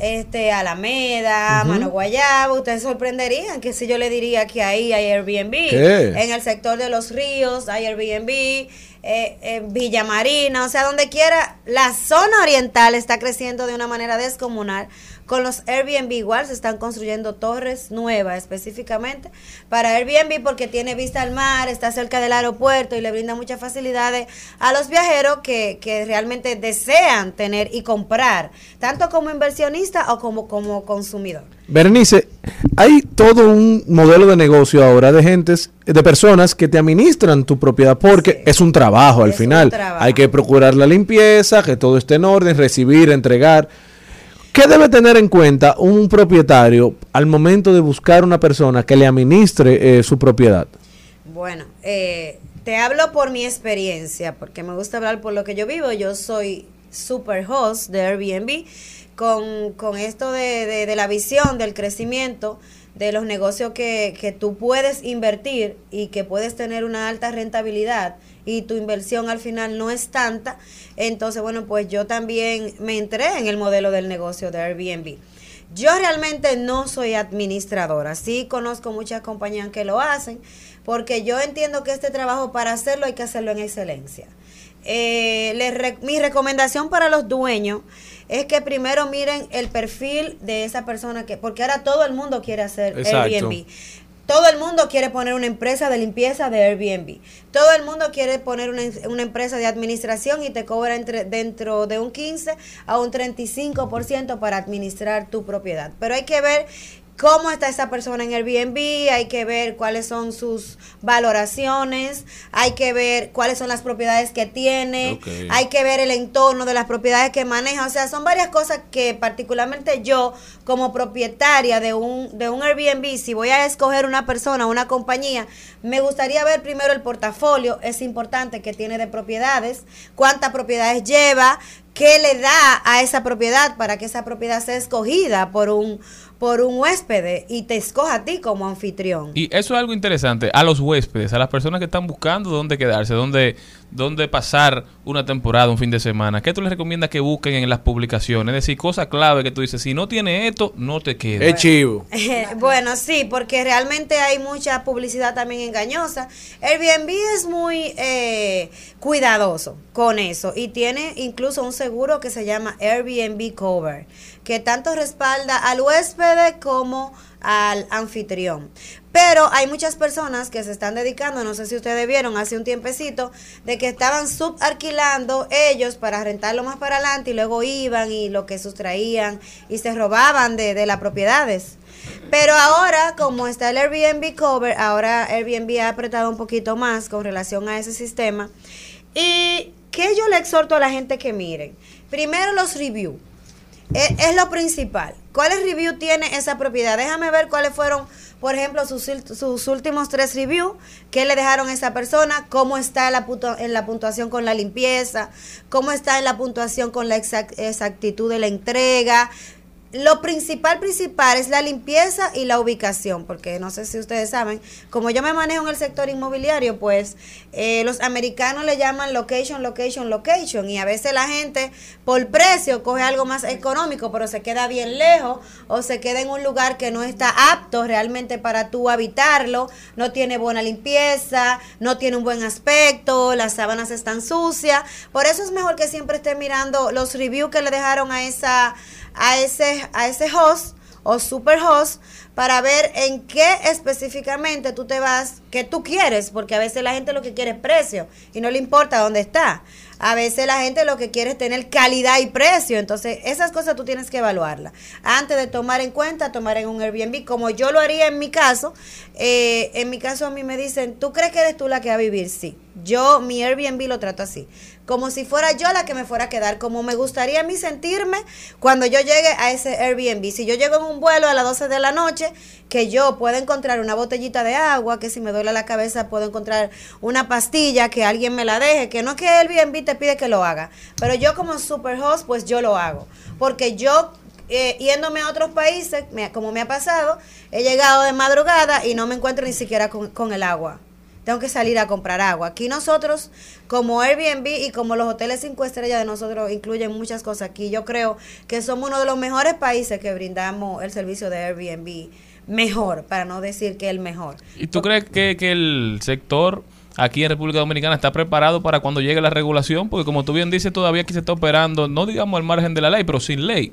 este Alameda, Ujú. Mano Guayabo, ustedes sorprenderían que si yo le diría que ahí hay Airbnb. ¿Qué? En el sector de los ríos hay Airbnb, eh, en Villa Marina, o sea, donde quiera, la zona oriental está creciendo de una manera descomunal. Con los Airbnb igual se están construyendo torres nuevas específicamente para Airbnb porque tiene vista al mar, está cerca del aeropuerto y le brinda muchas facilidades a los viajeros que, que realmente desean tener y comprar, tanto como inversionista o como, como consumidor. Berenice, hay todo un modelo de negocio ahora de gentes, de personas que te administran tu propiedad porque es un trabajo al final. trabajo. Hay que procurar la limpieza, que todo esté en orden, recibir, entregar. ¿Qué debe tener en cuenta un propietario al momento de buscar una persona que le administre eh, su propiedad? Bueno, eh, te hablo por mi experiencia, porque me gusta hablar por lo que yo vivo. Yo soy super host de Airbnb. Con, con esto de, de- de la visión del crecimiento de los negocios que, que tú puedes invertir y que puedes tener una alta rentabilidad y tu inversión al final no es tanta, entonces bueno, pues yo también me entré en el modelo del negocio de Airbnb. Yo realmente no soy administradora, sí conozco muchas compañías que lo hacen, porque yo entiendo que este trabajo para hacerlo hay que hacerlo en excelencia. Eh, les re- mi recomendación para los dueños es que primero miren el perfil de esa persona que, porque ahora todo el mundo quiere hacer Exacto. Airbnb. Todo el mundo quiere poner una empresa de limpieza de Airbnb. Todo el mundo quiere poner una, una empresa de administración y te cobra entre, dentro de un 15 a un 35% para administrar tu propiedad. Pero hay que ver cómo está esa persona en Airbnb, hay que ver cuáles son sus valoraciones, hay que ver cuáles son las propiedades que tiene, hay que ver el entorno de las propiedades que maneja, o sea, son varias cosas que particularmente yo como propietaria de un de un Airbnb, si voy a escoger una persona, una compañía, me gustaría ver primero el portafolio, es importante que tiene de propiedades, cuántas propiedades lleva, qué le da a esa propiedad para que esa propiedad sea escogida por un por un huésped y te escoja a ti como anfitrión. Y eso es algo interesante. A los huéspedes, a las personas que están buscando dónde quedarse, dónde, dónde pasar una temporada, un fin de semana, ¿qué tú les recomiendas que busquen en las publicaciones? Es decir, cosa clave que tú dices, si no tiene esto, no te quedes. Es chivo. [laughs] bueno, sí, porque realmente hay mucha publicidad también engañosa. Airbnb es muy eh, cuidadoso con eso y tiene incluso un seguro que se llama Airbnb Cover, que tanto respalda al huésped como al anfitrión. Pero hay muchas personas que se están dedicando, no sé si ustedes vieron hace un tiempecito, de que estaban subalquilando ellos para rentarlo más para adelante y luego iban y lo que sustraían y se robaban de, de las propiedades. Pero ahora, como está el Airbnb Cover, ahora Airbnb ha apretado un poquito más con relación a ese sistema. Y que yo le exhorto a la gente que miren. Primero los reviews. Es, lo principal. ¿Cuáles reviews tiene esa propiedad? Déjame ver cuáles fueron, por ejemplo, sus, sus últimos tres reviews. ¿Qué le dejaron a esa persona? ¿Cómo está la en la puntuación con la limpieza? ¿Cómo está en la puntuación con la exact- exactitud de la entrega? Lo principal, principal es la limpieza y la ubicación, porque no sé si ustedes saben, como yo me manejo en el sector inmobiliario, pues eh, los americanos le llaman location, location, location, y a veces la gente por precio coge algo más económico, pero se queda bien lejos o se queda en un lugar que no está apto realmente para tú habitarlo, no tiene buena limpieza, no tiene un buen aspecto, las sábanas están sucias, por eso es mejor que siempre esté mirando los reviews que le dejaron a esa a ese, a ese host o super host para ver en qué específicamente tú te vas, que tú quieres, porque a veces la gente lo que quiere es precio y no le importa dónde está. A veces la gente lo que quiere es tener calidad y precio, entonces esas cosas tú tienes que evaluarlas. Antes de tomar en cuenta, tomar en un Airbnb, como yo lo haría en mi caso, eh, en mi caso a mí me dicen, ¿tú crees que eres tú la que va a vivir? Sí. Yo mi Airbnb lo trato así como si fuera yo la que me fuera a quedar, como me gustaría a mí sentirme cuando yo llegue a ese Airbnb. Si yo llego en un vuelo a las 12 de la noche, que yo pueda encontrar una botellita de agua, que si me duele la cabeza puedo encontrar una pastilla, que alguien me la deje, que no es que Airbnb te pide que lo haga, pero yo como superhost, pues yo lo hago, porque yo eh, yéndome a otros países, me- como me ha pasado, he llegado de madrugada y no me encuentro ni siquiera con, con el agua. Tengo que salir a comprar agua. Aquí nosotros, como Airbnb y como los hoteles cinco estrellas de nosotros incluyen muchas cosas aquí, yo creo que somos uno de los mejores países que brindamos el servicio de Airbnb mejor, para no decir que el mejor. ¿Y tú crees que, que el sector aquí en República Dominicana está preparado para cuando llegue la regulación? Porque como tú bien dices, todavía aquí se está operando, no digamos al margen de la ley, pero sin ley.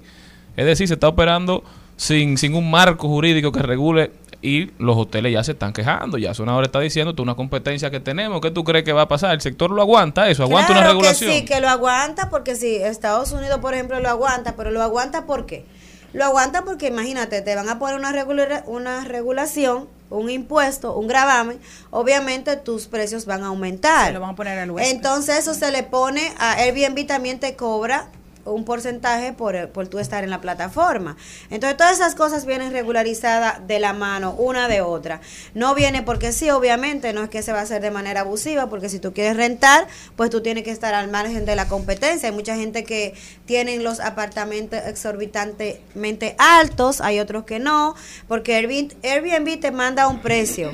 Es decir, se está operando sin, sin un marco jurídico que regule y los hoteles ya se están quejando. Ya Zona ahora está diciendo, tú una competencia que tenemos, ¿qué tú crees que va a pasar? ¿El sector lo aguanta eso? ¿Aguanta una Claro regulación? Que sí, que lo aguanta porque sí, Estados Unidos, por ejemplo, lo aguanta, pero lo aguanta ¿por qué? Lo aguanta porque imagínate, te van a poner una, regula- una regulación, un impuesto, un gravamen, obviamente tus precios van a aumentar. Se lo van a poner al. Entonces eso se le pone a Airbnb también te cobra un porcentaje por, por tú estar en la plataforma. Entonces, todas esas cosas vienen regularizadas de la mano, una de otra. No viene porque sí, obviamente, no es que se va a hacer de manera abusiva, porque si tú quieres rentar, pues tú tienes que estar al margen de la competencia. Hay mucha gente que tienen los apartamentos exorbitantemente altos, hay otros que no, porque Airbnb, Airbnb te manda un precio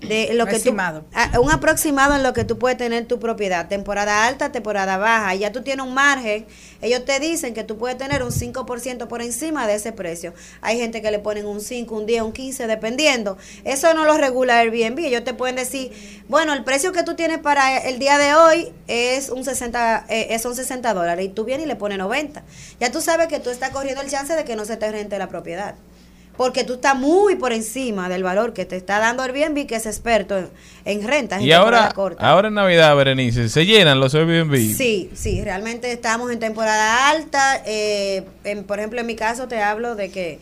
de lo que tú, Aproximado. a- un aproximado en lo que tú puedes tener tu propiedad, temporada alta, temporada baja, y ya tú tienes un margen, ellos te dicen que tú puedes tener un 5% por encima de ese precio. Hay gente que le ponen un 5, un 10, un 15, dependiendo. Eso no lo regula Airbnb, ellos te pueden decir, bueno, el precio que tú tienes para el día de hoy es un 60, eh, son 60 dólares, y tú vienes y le pones 90. Ya tú sabes que tú estás corriendo el chance de que no se te rente la propiedad porque tú estás muy por encima del valor que te está dando Airbnb, que es experto en, en rentas. en Y ahora, temporada corta. ahora en Navidad, Berenice, ¿se llenan los Airbnb? Sí, sí, realmente estamos en temporada alta. eh, en- por ejemplo, en mi caso te hablo de que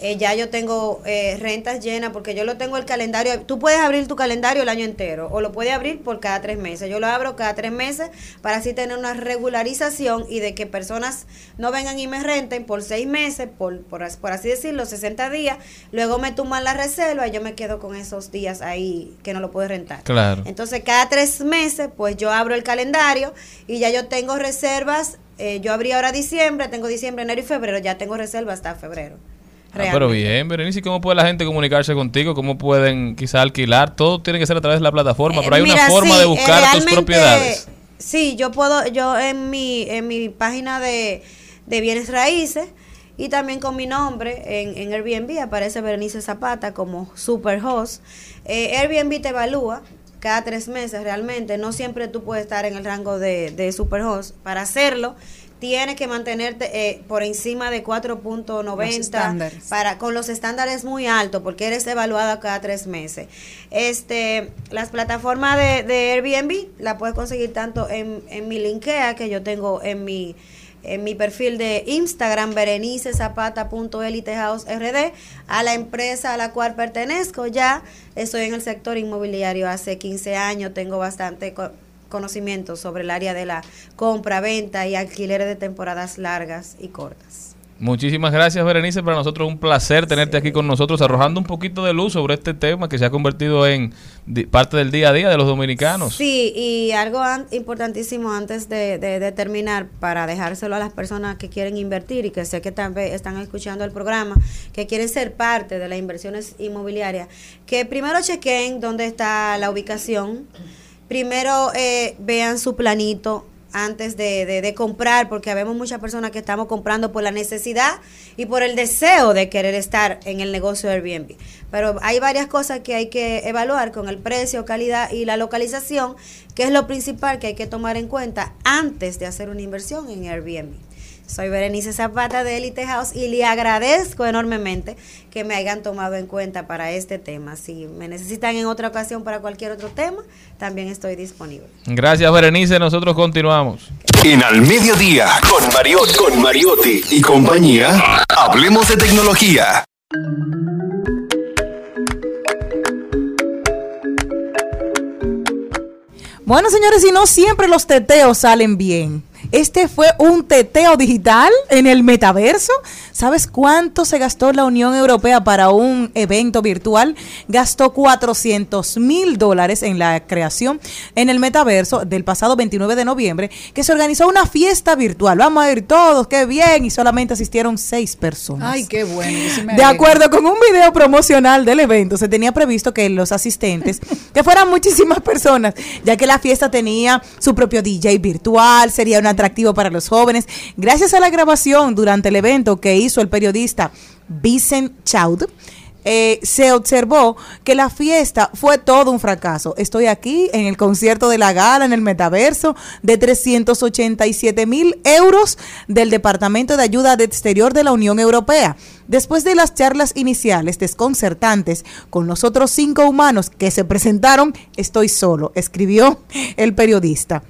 eh, ya yo tengo eh, rentas llenas porque yo lo tengo el calendario. Tú puedes abrir tu calendario el año entero o lo puedes abrir por cada tres meses. Yo lo abro cada tres meses para así tener una regularización y de que personas no vengan y me renten por seis meses, por, por, as- por así decirlo, 60 días. Luego me tumban la reserva y yo me quedo con esos días ahí que no lo puedo rentar. Claro. Entonces, cada tres meses, pues yo abro el calendario y ya yo tengo reservas. eh, yo abrí ahora diciembre, tengo diciembre, enero y febrero, ya tengo reservas hasta febrero. Ah, pero bien, Berenice, ¿cómo puede la gente comunicarse contigo? ¿Cómo pueden quizá alquilar? Todo tiene que ser a través de la plataforma, pero hay Eh, Mira, una forma sí, de eh, buscar tus propiedades. Sí, yo puedo, yo en mi, en mi página de, de bienes raíces y también con mi nombre en, en Airbnb aparece Berenice Zapata como superhost. Eh, Airbnb te evalúa cada tres meses realmente, no siempre tú puedes estar en el rango de, de superhost. Para hacerlo, tienes que mantenerte eh, por encima de 4.90 estándares. para con los estándares muy altos porque eres evaluado cada tres meses. Este, las plataformas de, de Airbnb la puedes conseguir tanto en, en mi linkea que yo tengo en mi en mi perfil de Instagram berenicezapata.elitehouserd a la empresa a la cual pertenezco ya estoy en el sector inmobiliario hace 15 años tengo bastante co- conocimiento sobre el área de la compra venta y alquileres de temporadas largas y cortas Muchísimas gracias, Berenice. Para nosotros es un placer tenerte aquí con nosotros, arrojando un poquito de luz sobre este tema que se ha convertido en parte del día a día de los dominicanos. Sí, y algo an- importantísimo antes de, de- de terminar, para dejárselo a las personas que quieren invertir y que sé que también están escuchando el programa, que quieren ser parte de las inversiones inmobiliarias, que primero chequen dónde está la ubicación, primero eh, vean su planito antes de, de- de comprar, porque vemos muchas personas que estamos comprando por la necesidad y por el deseo de querer estar en el negocio de Airbnb. Pero hay varias cosas que hay que evaluar con el precio, calidad y la localización, que es lo principal que hay que tomar en cuenta antes de hacer una inversión en Airbnb. Soy Berenice Zapata de Elite House y le agradezco enormemente que me hayan tomado en cuenta para este tema. Si me necesitan en otra ocasión para cualquier otro tema, también estoy disponible. Gracias, Berenice. Nosotros continuamos. En Al Mediodía, con Mariotti, con Mariotti y compañía, hablemos de tecnología. Bueno, señores, y no siempre los teteos salen bien. Este fue un teteo digital en el metaverso. ¿Sabes cuánto se gastó la Unión Europea para un evento virtual? Gastó 400 mil dólares en la creación en el metaverso del pasado 29 de noviembre, que se organizó una fiesta virtual. Vamos a ir todos, qué bien, y solamente asistieron seis personas. Ay, qué bueno. sí De acuerdo con un video promocional del evento, se tenía previsto que los asistentes, que fueran muchísimas personas, ya que la fiesta tenía su propio DJ virtual, sería un atractivo para los jóvenes. Gracias a la grabación durante el evento que hizo el periodista Vincent Chaud, eh, se observó que la fiesta fue todo un fracaso. Estoy aquí en el concierto de la gala en el metaverso de 387 mil euros del Departamento de Ayuda de Exterior de la Unión Europea. Después de las charlas iniciales desconcertantes con los otros cinco humanos que se presentaron, estoy solo, escribió el periodista.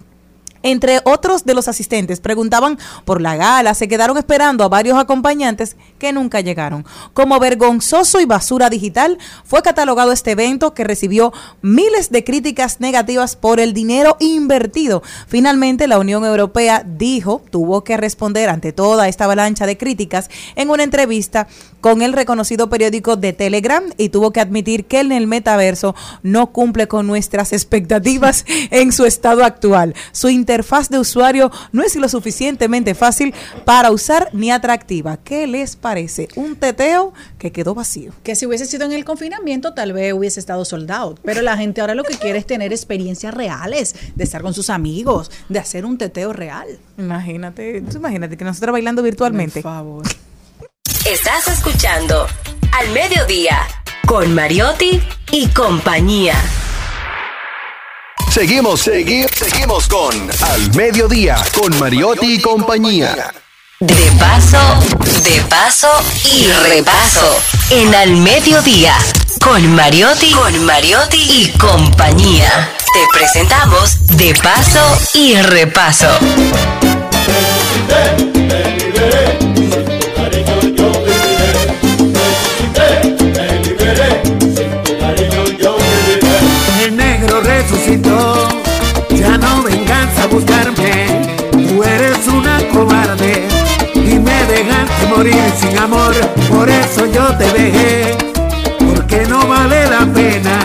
Entre otros de los asistentes preguntaban por la gala, se quedaron esperando a varios acompañantes que nunca llegaron. Como vergonzoso y basura digital, fue catalogado este evento que recibió miles de críticas negativas por el dinero invertido. Finalmente, la Unión Europea dijo, tuvo que responder ante toda esta avalancha de críticas en una entrevista con el reconocido periódico de Telegram y tuvo que admitir que en el metaverso no cumple con nuestras expectativas [laughs] en su estado actual. Su interfaz de usuario no es lo suficientemente fácil para usar ni atractiva. ¿Qué les parece? Un teteo que quedó vacío. Que si hubiese sido en el confinamiento, tal vez hubiese estado soldado. Pero la gente ahora lo que quiere es tener experiencias reales, de estar con sus amigos, de hacer un teteo real. Imagínate, imagínate que nosotros bailando virtualmente. Por favor. Estás escuchando Al Mediodía con Mariotti y compañía. Seguimos, seguimos, seguimos con Al Mediodía con Mariotti y compañía. De paso, de paso y repaso. En Al Mediodía con Mariotti, con Mariotti y compañía. Te presentamos De paso y repaso. Morir sin amor. Por eso yo te dejé, porque no vale la pena.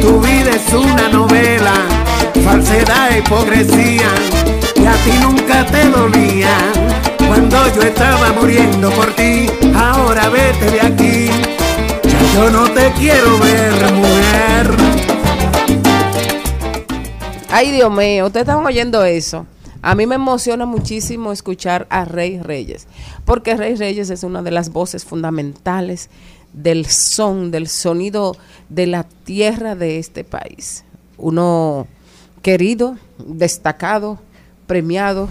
Tu vida es una novela, falsedad, hipocresía. Y a ti nunca te dolía cuando yo estaba muriendo por ti. Ahora vete de aquí. Ya yo no te quiero ver, mujer. Ay, Dios mío, ustedes están oyendo eso. A mí me emociona muchísimo escuchar a Rey Reyes, porque Rey Reyes es una de las voces fundamentales del son, del sonido de la tierra de este país. Uno querido, destacado, premiado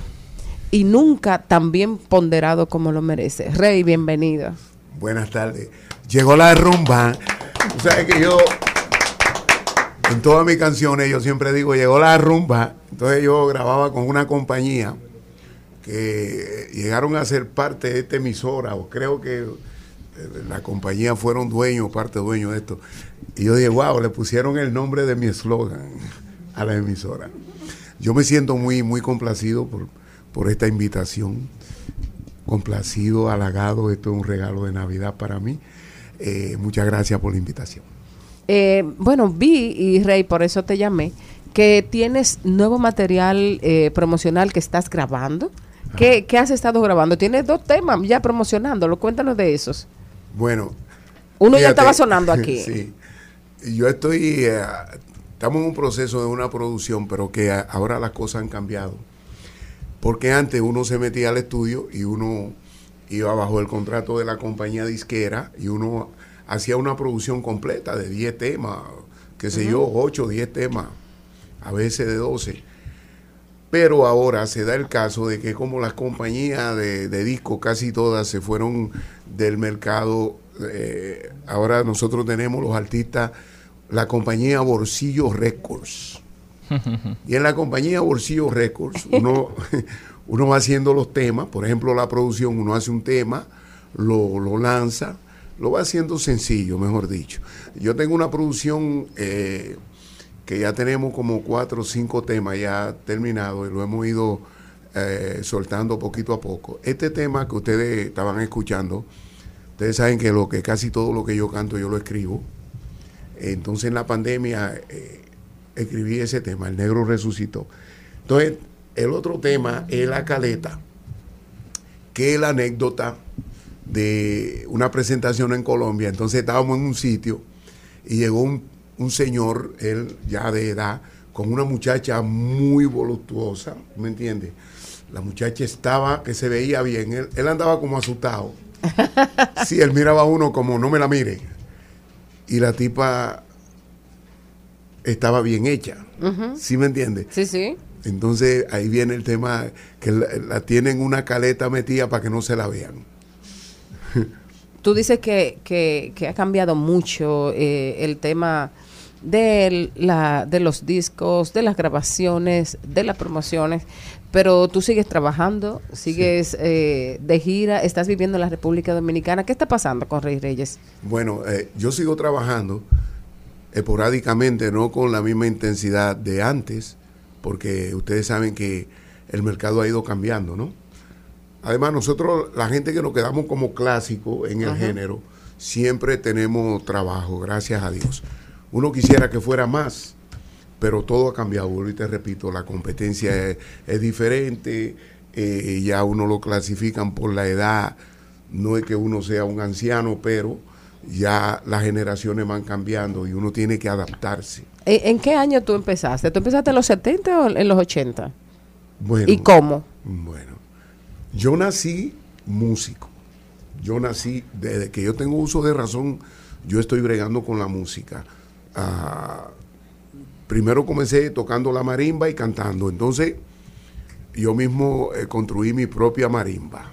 y nunca tan bien ponderado como lo merece. Rey, bienvenido. Buenas tardes. Llegó la rumba. O que yo, en todas mis canciones, yo siempre digo, llegó la rumba. Entonces yo grababa con una compañía que llegaron a ser parte de esta emisora, o creo que eh, la compañía fueron dueños, parte dueños de esto. Y yo dije, wow, le pusieron el nombre de mi eslogan a la emisora. Yo me siento muy, muy complacido por, por esta invitación. Complacido, halagado, esto es un regalo de Navidad para mí. Eh, muchas gracias por la invitación. Eh, bueno, vi, y Rey, por eso te llamé, que tienes nuevo material eh, promocional que estás grabando. ¿Qué, qué has estado grabando? Tienes dos temas ya promocionándolo. Cuéntanos de esos. Bueno. Uno ya estaba sonando aquí. [laughs] Sí. Yo estoy, eh, estamos en un proceso de una producción, pero que a- ahora las cosas han cambiado. Porque antes uno se metía al estudio y uno iba bajo el contrato de la compañía disquera y uno hacía una producción completa de 10 temas, qué sé yo, 8, 10 temas, a veces de 12. Pero ahora se da el caso de que como las compañías de, de discos casi todas se fueron del mercado, eh, ahora nosotros tenemos los artistas, la compañía Bolsillo Records. [laughs] Y en la compañía Bolsillo Records, uno, [laughs] uno va haciendo los temas, por ejemplo, la producción, uno hace un tema, lo, lo lanza, lo va haciendo sencillo, mejor dicho. Yo tengo una producción eh, que ya tenemos como cuatro o cinco temas ya terminados y lo hemos ido eh, soltando poquito a poco. Este tema que ustedes estaban escuchando, ustedes saben que lo que casi todo lo que yo canto yo lo escribo. Entonces en la pandemia eh, escribí ese tema, El Negro Resucitó. Entonces, el otro tema es la caleta, que es la anécdota de una presentación en Colombia. Entonces estábamos en un sitio y llegó un, un señor, él ya de edad, con una muchacha muy voluptuosa, ¿me entiendes? La muchacha estaba, que se veía bien, él, él andaba como asustado. [laughs] Sí, él miraba a uno como, no me la mire. Y la tipa estaba bien hecha. ¿Sí me entiendes? Sí, sí. Entonces ahí viene el tema que la, la tienen una caleta metida para que no se la vean. Tú dices que, que, que ha cambiado mucho eh, el tema de, la, de los discos, de las grabaciones, de las promociones, pero tú sigues trabajando, sigues eh, de gira, estás viviendo en la República Dominicana. ¿Qué está pasando con Rey Reyes? Bueno, eh, yo sigo trabajando esporádicamente, no con la misma intensidad de antes, porque ustedes saben que el mercado ha ido cambiando, ¿no? Además, nosotros, la gente que nos quedamos como clásico en el Ajá. género, siempre tenemos trabajo, gracias a Dios. Uno quisiera que fuera más, pero todo ha cambiado. Y te repito, la competencia es, es diferente, eh, ya uno lo clasifican por la edad, no es que uno sea un anciano, pero ya las generaciones van cambiando y uno tiene que adaptarse. ¿En, en qué año tú empezaste? ¿Tú empezaste en los 70 o en los 80? Bueno, ¿Y cómo? Bueno, yo nací músico. Yo nací, desde que yo tengo uso de razón, yo estoy bregando con la música. Ah, primero comencé tocando la marimba y cantando. Entonces, yo mismo eh, construí mi propia marimba.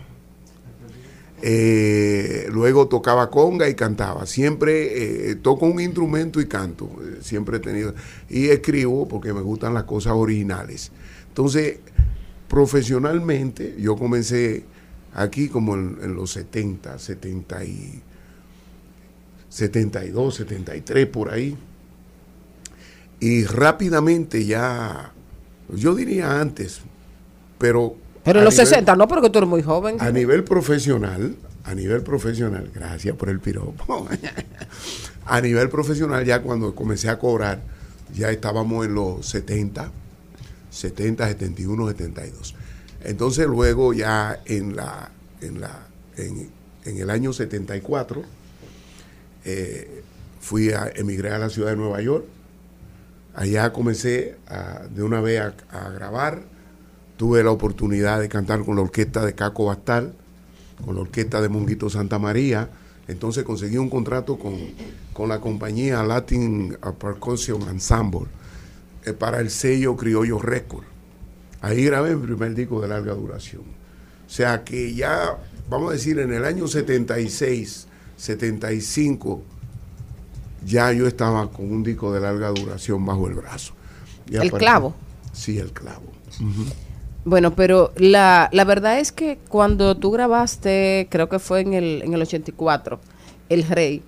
Eh, luego tocaba conga y cantaba. Siempre eh, toco un instrumento y canto. Siempre he tenido. Y escribo porque me gustan las cosas originales. Entonces, profesionalmente, yo comencé aquí como en, en los 70, 70 y 72, 73 por ahí. Y rápidamente ya, yo diría antes, pero... Pero en los nivel- 60, no, porque tú eres muy joven. a nivel profesional, a nivel profesional, gracias por el piropo. [laughs] a nivel profesional, ya cuando comencé a cobrar, ya estábamos en los 70, 70, 71, 72. Entonces luego ya en la, en la, en, en el año 74, eh, fui a emigré a la ciudad de Nueva York. Allá comencé de una vez a, a grabar. Tuve la oportunidad de cantar con la orquesta de Caco Bastal, con la orquesta de Monguito Santa María. Entonces conseguí un contrato con, con la compañía Latin Percussion Ensemble eh, para el sello Criollo Record. Ahí grabé mi primer disco de larga duración. O sea que ya, vamos a decir, en el año 76, 75, ya yo estaba con un disco de larga duración bajo el brazo. ¿El clavo? Sí, el clavo. Bueno, pero la, la verdad es que cuando tú grabaste, creo que fue en el, en el 84, El Rey,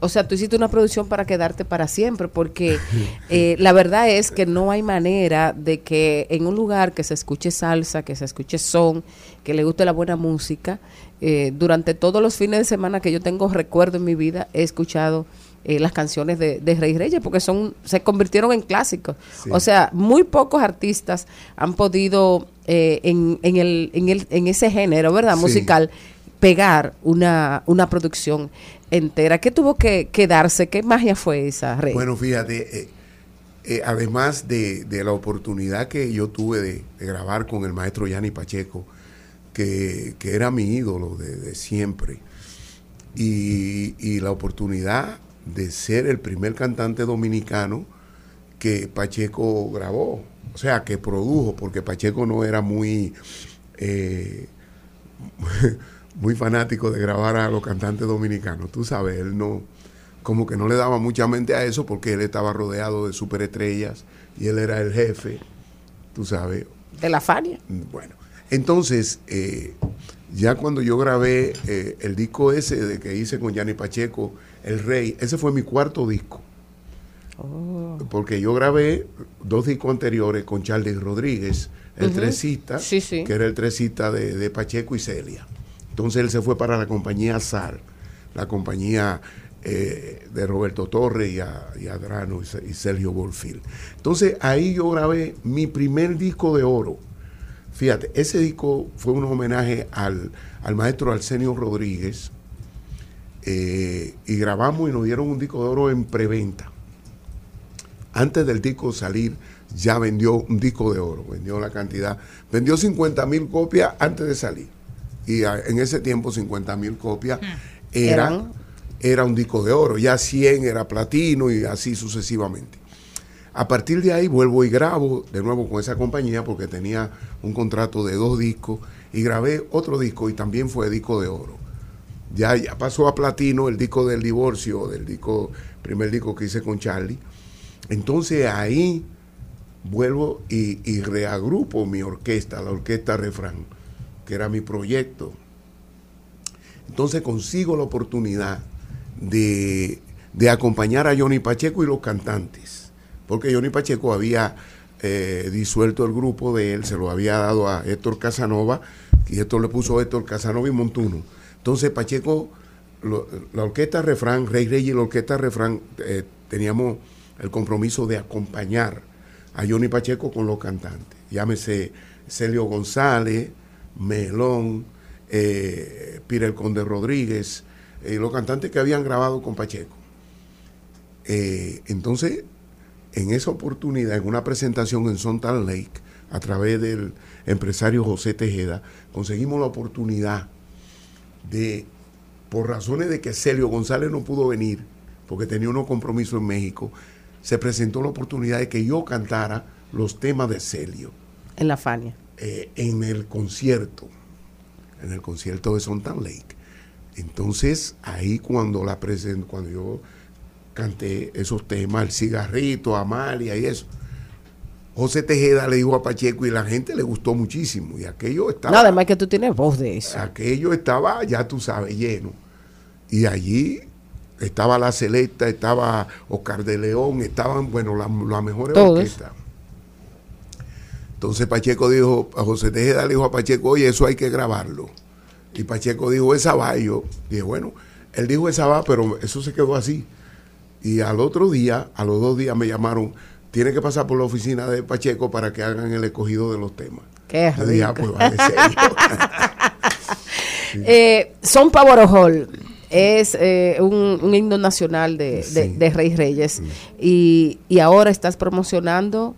o sea, tú hiciste una producción para quedarte para siempre, porque [laughs] eh, la verdad es que no hay manera de que en un lugar que se escuche salsa, que se escuche son, que le guste la buena música, eh, durante todos los fines de semana que yo tengo recuerdo en mi vida, he escuchado eh, las canciones de, de Rey Reyes, porque son se convirtieron en clásicos. Sí. O sea, muy pocos artistas han podido eh, en, en, el, en, el, en ese género, ¿verdad? Sí. Musical, pegar una, una producción entera. ¿Qué tuvo que, que darse? ¿Qué magia fue esa, Rey? Bueno, fíjate, eh, eh, además de, de la oportunidad que yo tuve de, de grabar con el maestro Yanni Pacheco, que, que era mi ídolo de, de siempre, y, y la oportunidad de ser el primer cantante dominicano que Pacheco grabó, o sea, que produjo, porque Pacheco no era muy... eh, [laughs] muy fanático de grabar a los cantantes dominicanos. Tú sabes, él no, como que no le daba mucha mente a eso porque él estaba rodeado de superestrellas y él era el jefe, tú sabes. De la Fania. Bueno, entonces, eh, ya cuando yo grabé eh, el disco ese de que hice con Yanni Pacheco, El Rey, ese fue mi cuarto disco. Porque yo grabé dos discos anteriores con Charlie Rodríguez, el Ujú. tresista, Sí, sí. que era el tresista de, de Pacheco y Celia. Entonces él se fue para la compañía SAR, la compañía eh, de Roberto Torres y, a- y Adrano y, Se- y Sergio Bolfil. Entonces ahí yo grabé mi primer disco de oro. Fíjate, ese disco fue un homenaje al, al maestro Arsenio Rodríguez eh, y grabamos y nos dieron un disco de oro en preventa. Antes del disco salir, ya vendió un disco de oro, vendió la cantidad, vendió 50 mil copias antes de salir. Y en ese tiempo 50 mil copias era, Eran- era un disco de oro, ya 100 era platino y así sucesivamente. A partir de ahí vuelvo y grabo de nuevo con esa compañía porque tenía un contrato de dos discos y grabé otro disco y también fue disco de oro. Ya, ya pasó a platino el disco del divorcio, del disco, primer disco que hice con Charlie. Entonces ahí vuelvo y, reagrupo mi orquesta, la orquesta Refrán, que era mi proyecto. Entonces consigo la oportunidad de, de acompañar a Johnny Pacheco y los cantantes, porque Johnny Pacheco había eh, disuelto el grupo de él, se lo había dado a Héctor Casanova, y Héctor le puso Héctor Casanova y Montuno. Entonces Pacheco, la orquesta Refrán, Rey Rey y la orquesta Refrán, eh, teníamos el compromiso de acompañar a Johnny Pacheco con los cantantes. Llámese Celio González, Melón, eh, Pira el Conde Rodríguez, eh, los cantantes que habían grabado con Pacheco. Eh, entonces, en esa oportunidad, en una presentación en Sontal Lake, a través del empresario José Tejeda, conseguimos la oportunidad de, por razones de que Celio González no pudo venir, porque tenía unos compromisos en México, se presentó la oportunidad de que yo cantara los temas de Celio En la Fania. eh, en el concierto, en el concierto de Sontan Lake. Entonces, ahí cuando la present, cuando yo canté esos temas, el cigarrito, Amalia y eso, José Tejeda le dijo a Pacheco y la gente le gustó muchísimo. Y aquello estaba, No, además que tú tienes voz de eso. aquello estaba, ya tú sabes, lleno. Y allí estaba la Celesta, estaba Oscar de León, estaban, bueno, las las mejores orquestas. Entonces Pacheco dijo, a José Tejeda le dijo a Pacheco, oye, eso hay que grabarlo. Y Pacheco dijo, esa va. Y yo dije, bueno, él dijo esa va, pero eso se quedó así. Y al otro día, a los dos días me llamaron, tiene que pasar por la oficina de Pacheco para que hagan el escogido de los temas. Qué Yo dije, ah, rico. pues vale, serio. [laughs] Eh, Son Pavorojol es eh, un, un himno nacional de, Sí. de Rey Reyes. Y, y ahora estás promocionando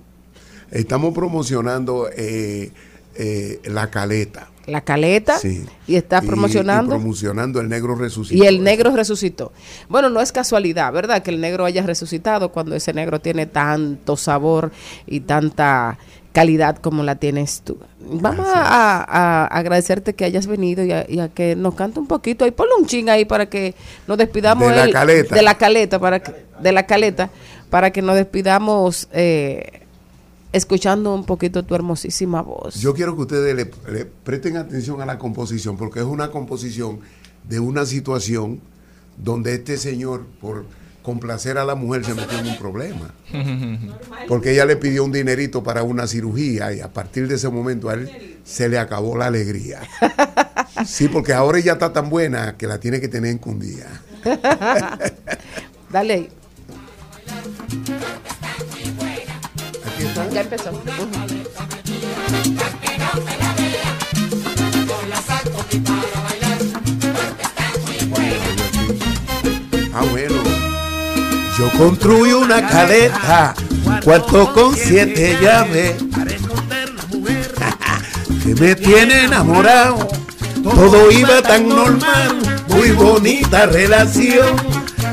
Estamos promocionando eh, eh, la caleta. La Caleta Sí. y estás Y- promocionando Y promocionando el negro resucitado. y el negro resucitó. Bueno, no es casualidad, ¿verdad? Que el negro haya resucitado cuando ese negro tiene tanto sabor y tanta calidad como la tienes tú. Vamos a, a- a agradecerte que hayas venido y a, y a que nos cante un poquito. Ahí ponle un ching ahí para que nos despidamos. De la el- caleta. De la caleta, para que, de la caleta, para que nos despidamos eh, escuchando un poquito tu hermosísima voz. Yo quiero que ustedes le, le presten atención a la composición, porque es una composición de una situación donde este señor, por complacer a la mujer, se metió en un problema. [laughs] Porque ella le pidió un dinerito para una cirugía y a partir de ese momento a él se le acabó la alegría. [laughs] Sí, porque ahora ella está tan buena que la tiene que tener encundida. [laughs] Dale Ya empezó. Ah, bueno. Yo construyo una caleta, cuarto con siete llaves, [laughs] que me tiene enamorado. Todo iba tan normal, muy bonita relación,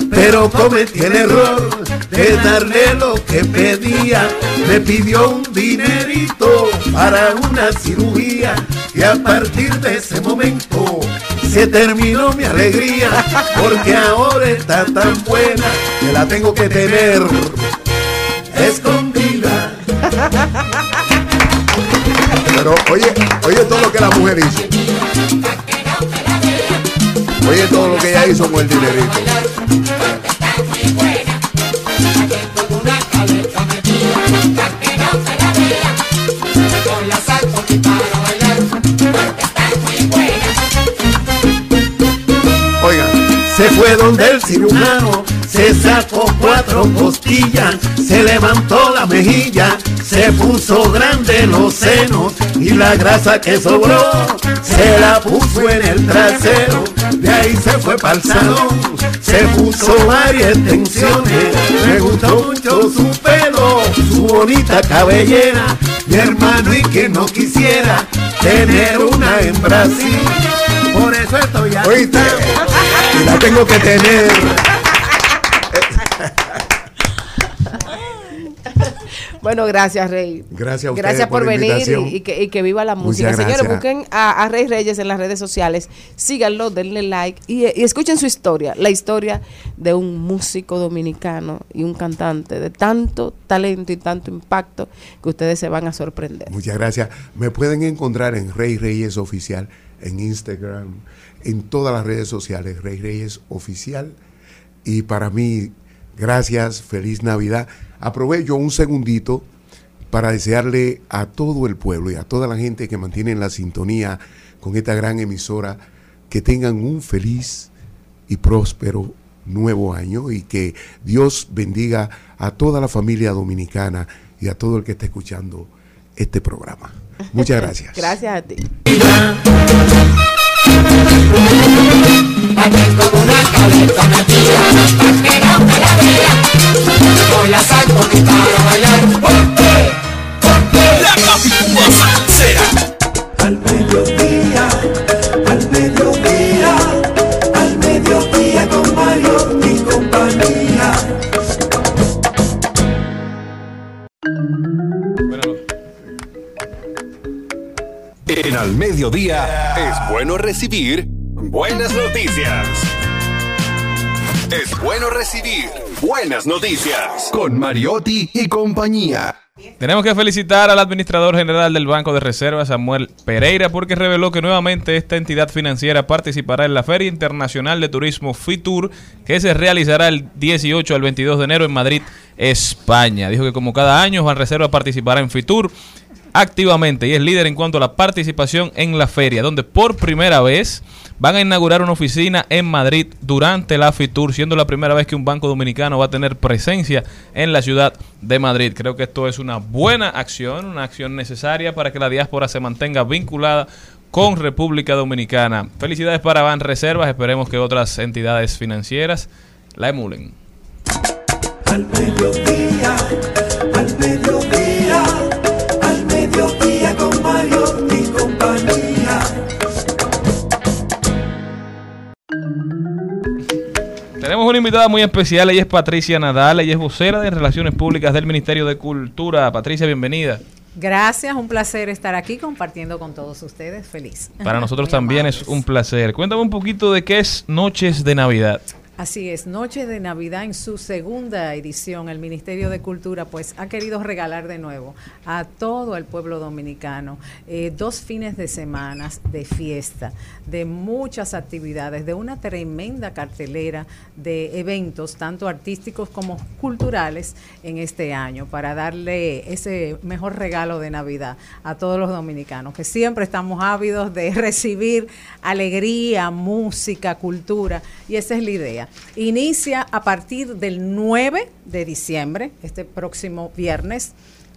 pero cometí el error de darle lo que pedía. Me pidió un dinerito para una cirugía y a partir de ese momento se terminó mi alegría, porque ahora está tan buena que la tengo que tener escondida. Pero oye, oye todo lo que la mujer hizo. Oye todo lo que ella hizo con el dinerito. Se fue donde el cirujano, se sacó cuatro costillas, se levantó la mejilla, se puso grande los senos y la grasa que sobró se la puso en el trasero. De ahí se fue para el salón, se puso varias extensiones. Me gustó mucho su pelo, su bonita cabellera. Mi hermano y que no quisiera tener una en Brasil. Por eso estoy aquí. Oíste, y la tengo que tener. Bueno, gracias, Rey. Gracias a ustedes Gracias por, venir y, y que, y que viva la música. Señores, busquen a, a Rey Reyes en las redes sociales, síganlo, denle like y, y escuchen su historia, la historia de un músico dominicano y un cantante de tanto talento y tanto impacto que ustedes se van a sorprender. Muchas gracias. Me pueden encontrar en Rey Reyes Oficial, en Instagram, en todas las redes sociales, Rey Reyes Oficial. Y para mí, gracias, feliz Navidad. Aprovecho un segundito para desearle a todo el pueblo y a toda la gente que mantiene la sintonía con esta gran emisora que tengan un feliz y próspero nuevo año y que Dios bendiga a toda la familia dominicana y a todo el que esté escuchando este programa. Muchas gracias. Gracias a ti. Voy a bailar. En Al Mediodía es bueno recibir buenas noticias. Es bueno recibir buenas noticias con Mariotti y compañía. Tenemos que felicitar al administrador general del Banco de Reservas, Samuel Pereira, porque reveló que nuevamente esta entidad financiera participará en la Feria Internacional de Turismo FITUR, que se realizará el 18 al 22 de enero en Madrid, España. Dijo que como cada año, Reserva participará en FITUR activamente y es líder en cuanto a la participación en la feria, donde por primera vez van a inaugurar una oficina en Madrid durante la FITUR, siendo la primera vez que un banco dominicano va a tener presencia en la ciudad de Madrid. Creo que esto es una buena acción, una acción necesaria para que la diáspora se mantenga vinculada con República Dominicana. Felicidades para Ban Reservas, esperemos que otras entidades financieras la emulen. Tenemos una invitada muy especial, ella es Patricia Nadal, ella es vocera de Relaciones Públicas del Ministerio de Cultura. Patricia, bienvenida. Gracias, un placer estar aquí compartiendo con todos ustedes. Feliz. Para [laughs] nosotros Muy también amables. es un placer. Cuéntame un poquito de qué es Noches de Navidad. Así es, Noche de Navidad en su segunda edición, el Ministerio de Cultura pues ha querido regalar de nuevo a todo el pueblo dominicano eh, dos fines de semana de fiesta, de muchas actividades, de una tremenda cartelera de eventos, tanto artísticos como culturales, en este año, para darle ese mejor regalo de Navidad a todos los dominicanos, que siempre estamos ávidos de [laughs] recibir alegría, música, cultura, y esa es la idea. Inicia a partir del 9 de diciembre, este próximo viernes,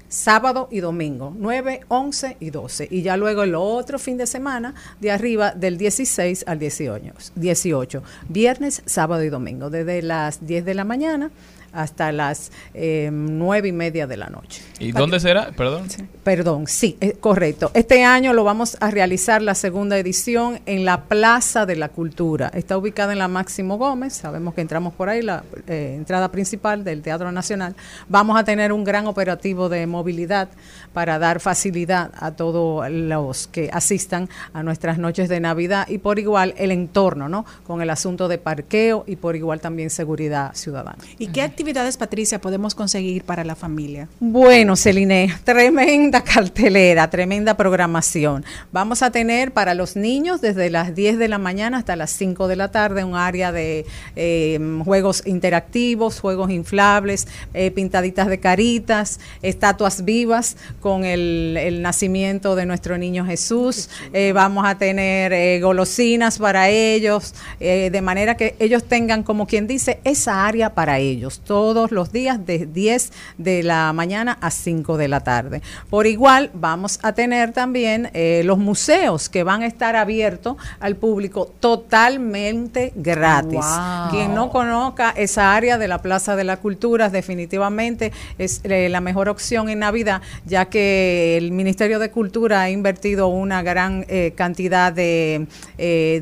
sábado y domingo, 9, 11 y 12. Y ya luego el otro fin de semana de arriba del 16 al 18, 18 viernes, sábado y domingo, desde las 10 de la mañana hasta las eh, 9 y media de la noche. ¿Y dónde será? Perdón. Perdón, sí, es correcto. Este año lo vamos a realizar la segunda edición en la Plaza de la Cultura. Está ubicada en la Máximo Gómez. Sabemos que entramos por ahí, la eh, entrada principal del Teatro Nacional. Vamos a tener un gran operativo de movilidad para dar facilidad a todos los que asistan a nuestras noches de Navidad y por igual el entorno, ¿no? Con el asunto de parqueo y por igual también seguridad ciudadana. ¿Y qué actividades, Patricia, podemos conseguir para la familia? Bueno, Celine, tremenda cartelera, tremenda programación. Vamos a tener para los niños desde las 10 de la mañana hasta las 5 de la tarde un área de eh, juegos interactivos, juegos inflables, eh, pintaditas de caritas, estatuas vivas con el, el nacimiento de nuestro niño Jesús. Eh, vamos a tener golosinas para ellos, de manera que ellos tengan, como quien dice, esa área para ellos todos los días de 10 de la mañana a 5 de la tarde. Por igual, vamos a tener también eh, los museos que van a estar abiertos al público totalmente gratis. Wow. Quien no conozca esa área de la Plaza de la Cultura, definitivamente es eh, la mejor opción en Navidad, ya que el Ministerio de Cultura ha invertido una gran eh, cantidad de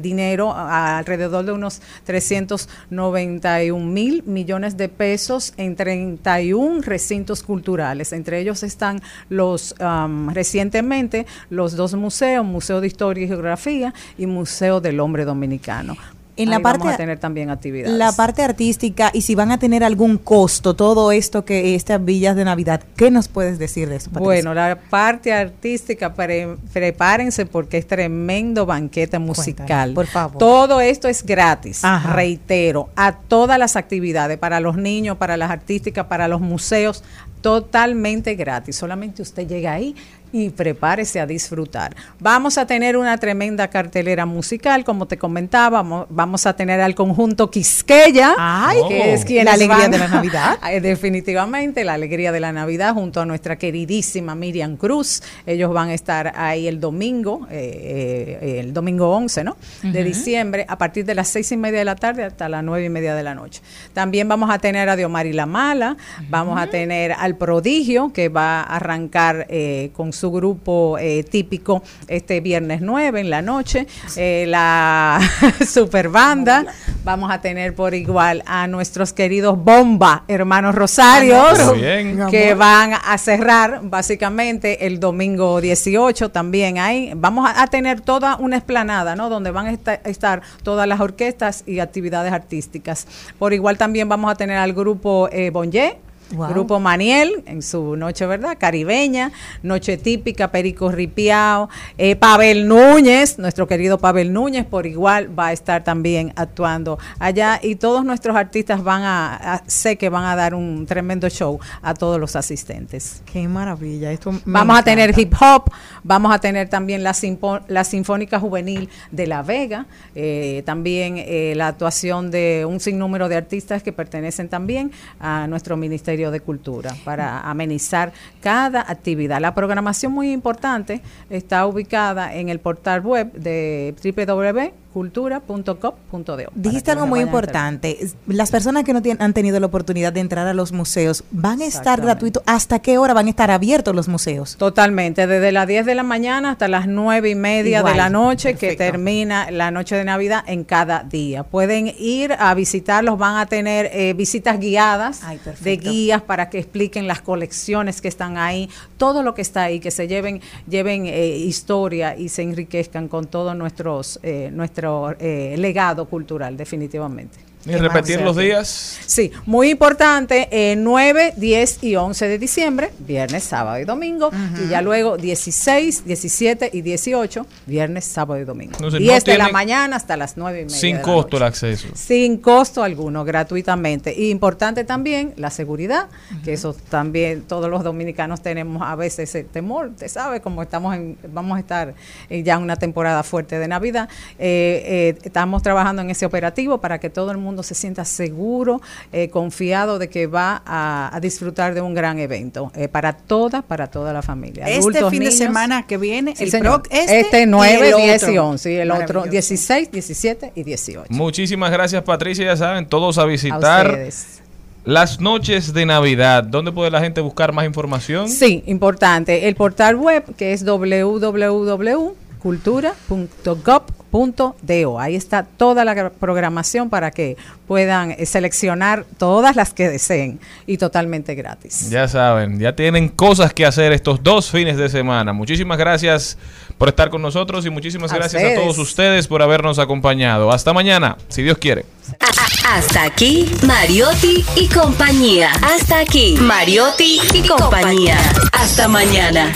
dinero, alrededor de unos 391 mil millones de pesos en 31 recintos culturales. Entre ellos están los am, recientemente los dos museos, Museo de Historia y Geografía y Museo del Hombre Dominicano. En la parte- vamos a tener también actividades. La parte artística y si van a tener algún costo, todo esto que estas villas de Navidad, ¿qué nos puedes decir de eso? Patricia? Bueno, la parte artística, pre- prepárense porque es tremendo banquete musical. por favor. Todo esto es gratis, Ajá. reitero, a todas las actividades, para los niños, para las artísticas, para los museos, totalmente gratis. Solamente usted llega ahí y prepárese a disfrutar. Vamos a tener una tremenda cartelera musical, como te comentaba, vamos, a tener al conjunto Quisqueya, Ay, que es quien la alegría de la Navidad. [laughs] Definitivamente, la alegría de la Navidad junto a nuestra queridísima Miriam Cruz. Ellos van a estar ahí el domingo, eh, eh, el domingo 11, ¿no? De diciembre, a partir de las seis y media de la tarde hasta las nueve y media de la noche. También vamos a tener a Diomari La Mala, vamos a tener al Prodigio, que va a arrancar eh, con su grupo eh, típico este viernes 9 en la noche. Eh, la [laughs] super banda. Vamos a tener por igual a nuestros queridos Bomba, hermanos Rosarios, que van a cerrar básicamente el domingo 18 también ahí. Vamos a, a tener toda una esplanada, ¿no? Donde van a esta- estar todas las orquestas y actividades artísticas. Por igual también vamos a tener al grupo eh, Bonje, Wow. Grupo Maniel en su noche, ¿verdad? Caribeña, noche típica, Perico Ripiao, eh, Pavel Núñez, nuestro querido Pavel Núñez, por igual va a estar también actuando allá y todos nuestros artistas van a, a- sé que van a dar un tremendo show a todos los asistentes. Qué maravilla. Esto Vamos a tener hip hop, vamos a tener también la Sinfónica Juvenil de La Vega, eh, también eh, la actuación de un sinnúmero de artistas que pertenecen también a nuestro Ministerio de Cultura para amenizar cada actividad. La programación muy importante está ubicada en el portal web de www.cultura.gov.do. Dijiste algo muy importante. Las personas que no tienen, han tenido la oportunidad de entrar a los museos, ¿van a estar gratuitos? ¿Hasta qué hora van a estar abiertos los museos? Totalmente, desde las 10 de la mañana hasta las 9 y media Igual, de la noche, que termina la noche de Navidad en cada día. Pueden ir a visitarlos, van a tener eh, visitas guiadas de guías para que expliquen las colecciones que están ahí, todo lo que está ahí, que se lleven, lleven eh, historia y se enriquezcan con todo nuestros, eh, nuestro eh, legado cultural, definitivamente. Y repetir los días. Sí, muy importante, eh, 9, 10 y 11 de diciembre, viernes, sábado y domingo, y ya luego 16, 17 y 18, viernes, sábado y domingo. Sé, 10 no de la mañana hasta las 9 y media. Sin costo el acceso. sin costo alguno, gratuitamente. Y importante también la seguridad, que eso también todos los dominicanos tenemos a veces ese temor, usted sabe, como estamos en, vamos a estar eh, ya en una temporada fuerte de Navidad, eh, eh, estamos trabajando en ese operativo para que todo el mundo se sienta seguro, eh, confiado de que va a, a disfrutar de un gran evento eh, para toda, para toda la familia. Este Adultos, fin de niños. semana que viene, Sí, el señor. Este, este, y 9, el 10 y otro. 11, y el otro Maravilloso. 16, 17 y 18. Muchísimas gracias, Patricia. Ya saben, todos a A visitar ustedes. las noches de Navidad. ¿Dónde puede la gente buscar más información? Sí, importante. El portal web que es www.cultura.gov.do. Ahí está toda la programación para que puedan eh, seleccionar todas las que deseen y totalmente gratis. Ya saben, ya tienen cosas que hacer estos dos fines de semana. Muchísimas gracias por estar con nosotros y muchísimas A gracias a todos ustedes por habernos acompañado. Hasta mañana, si Dios quiere. Hasta aquí, Mariotti y compañía. Hasta aquí, Mariotti y compañía. Hasta mañana.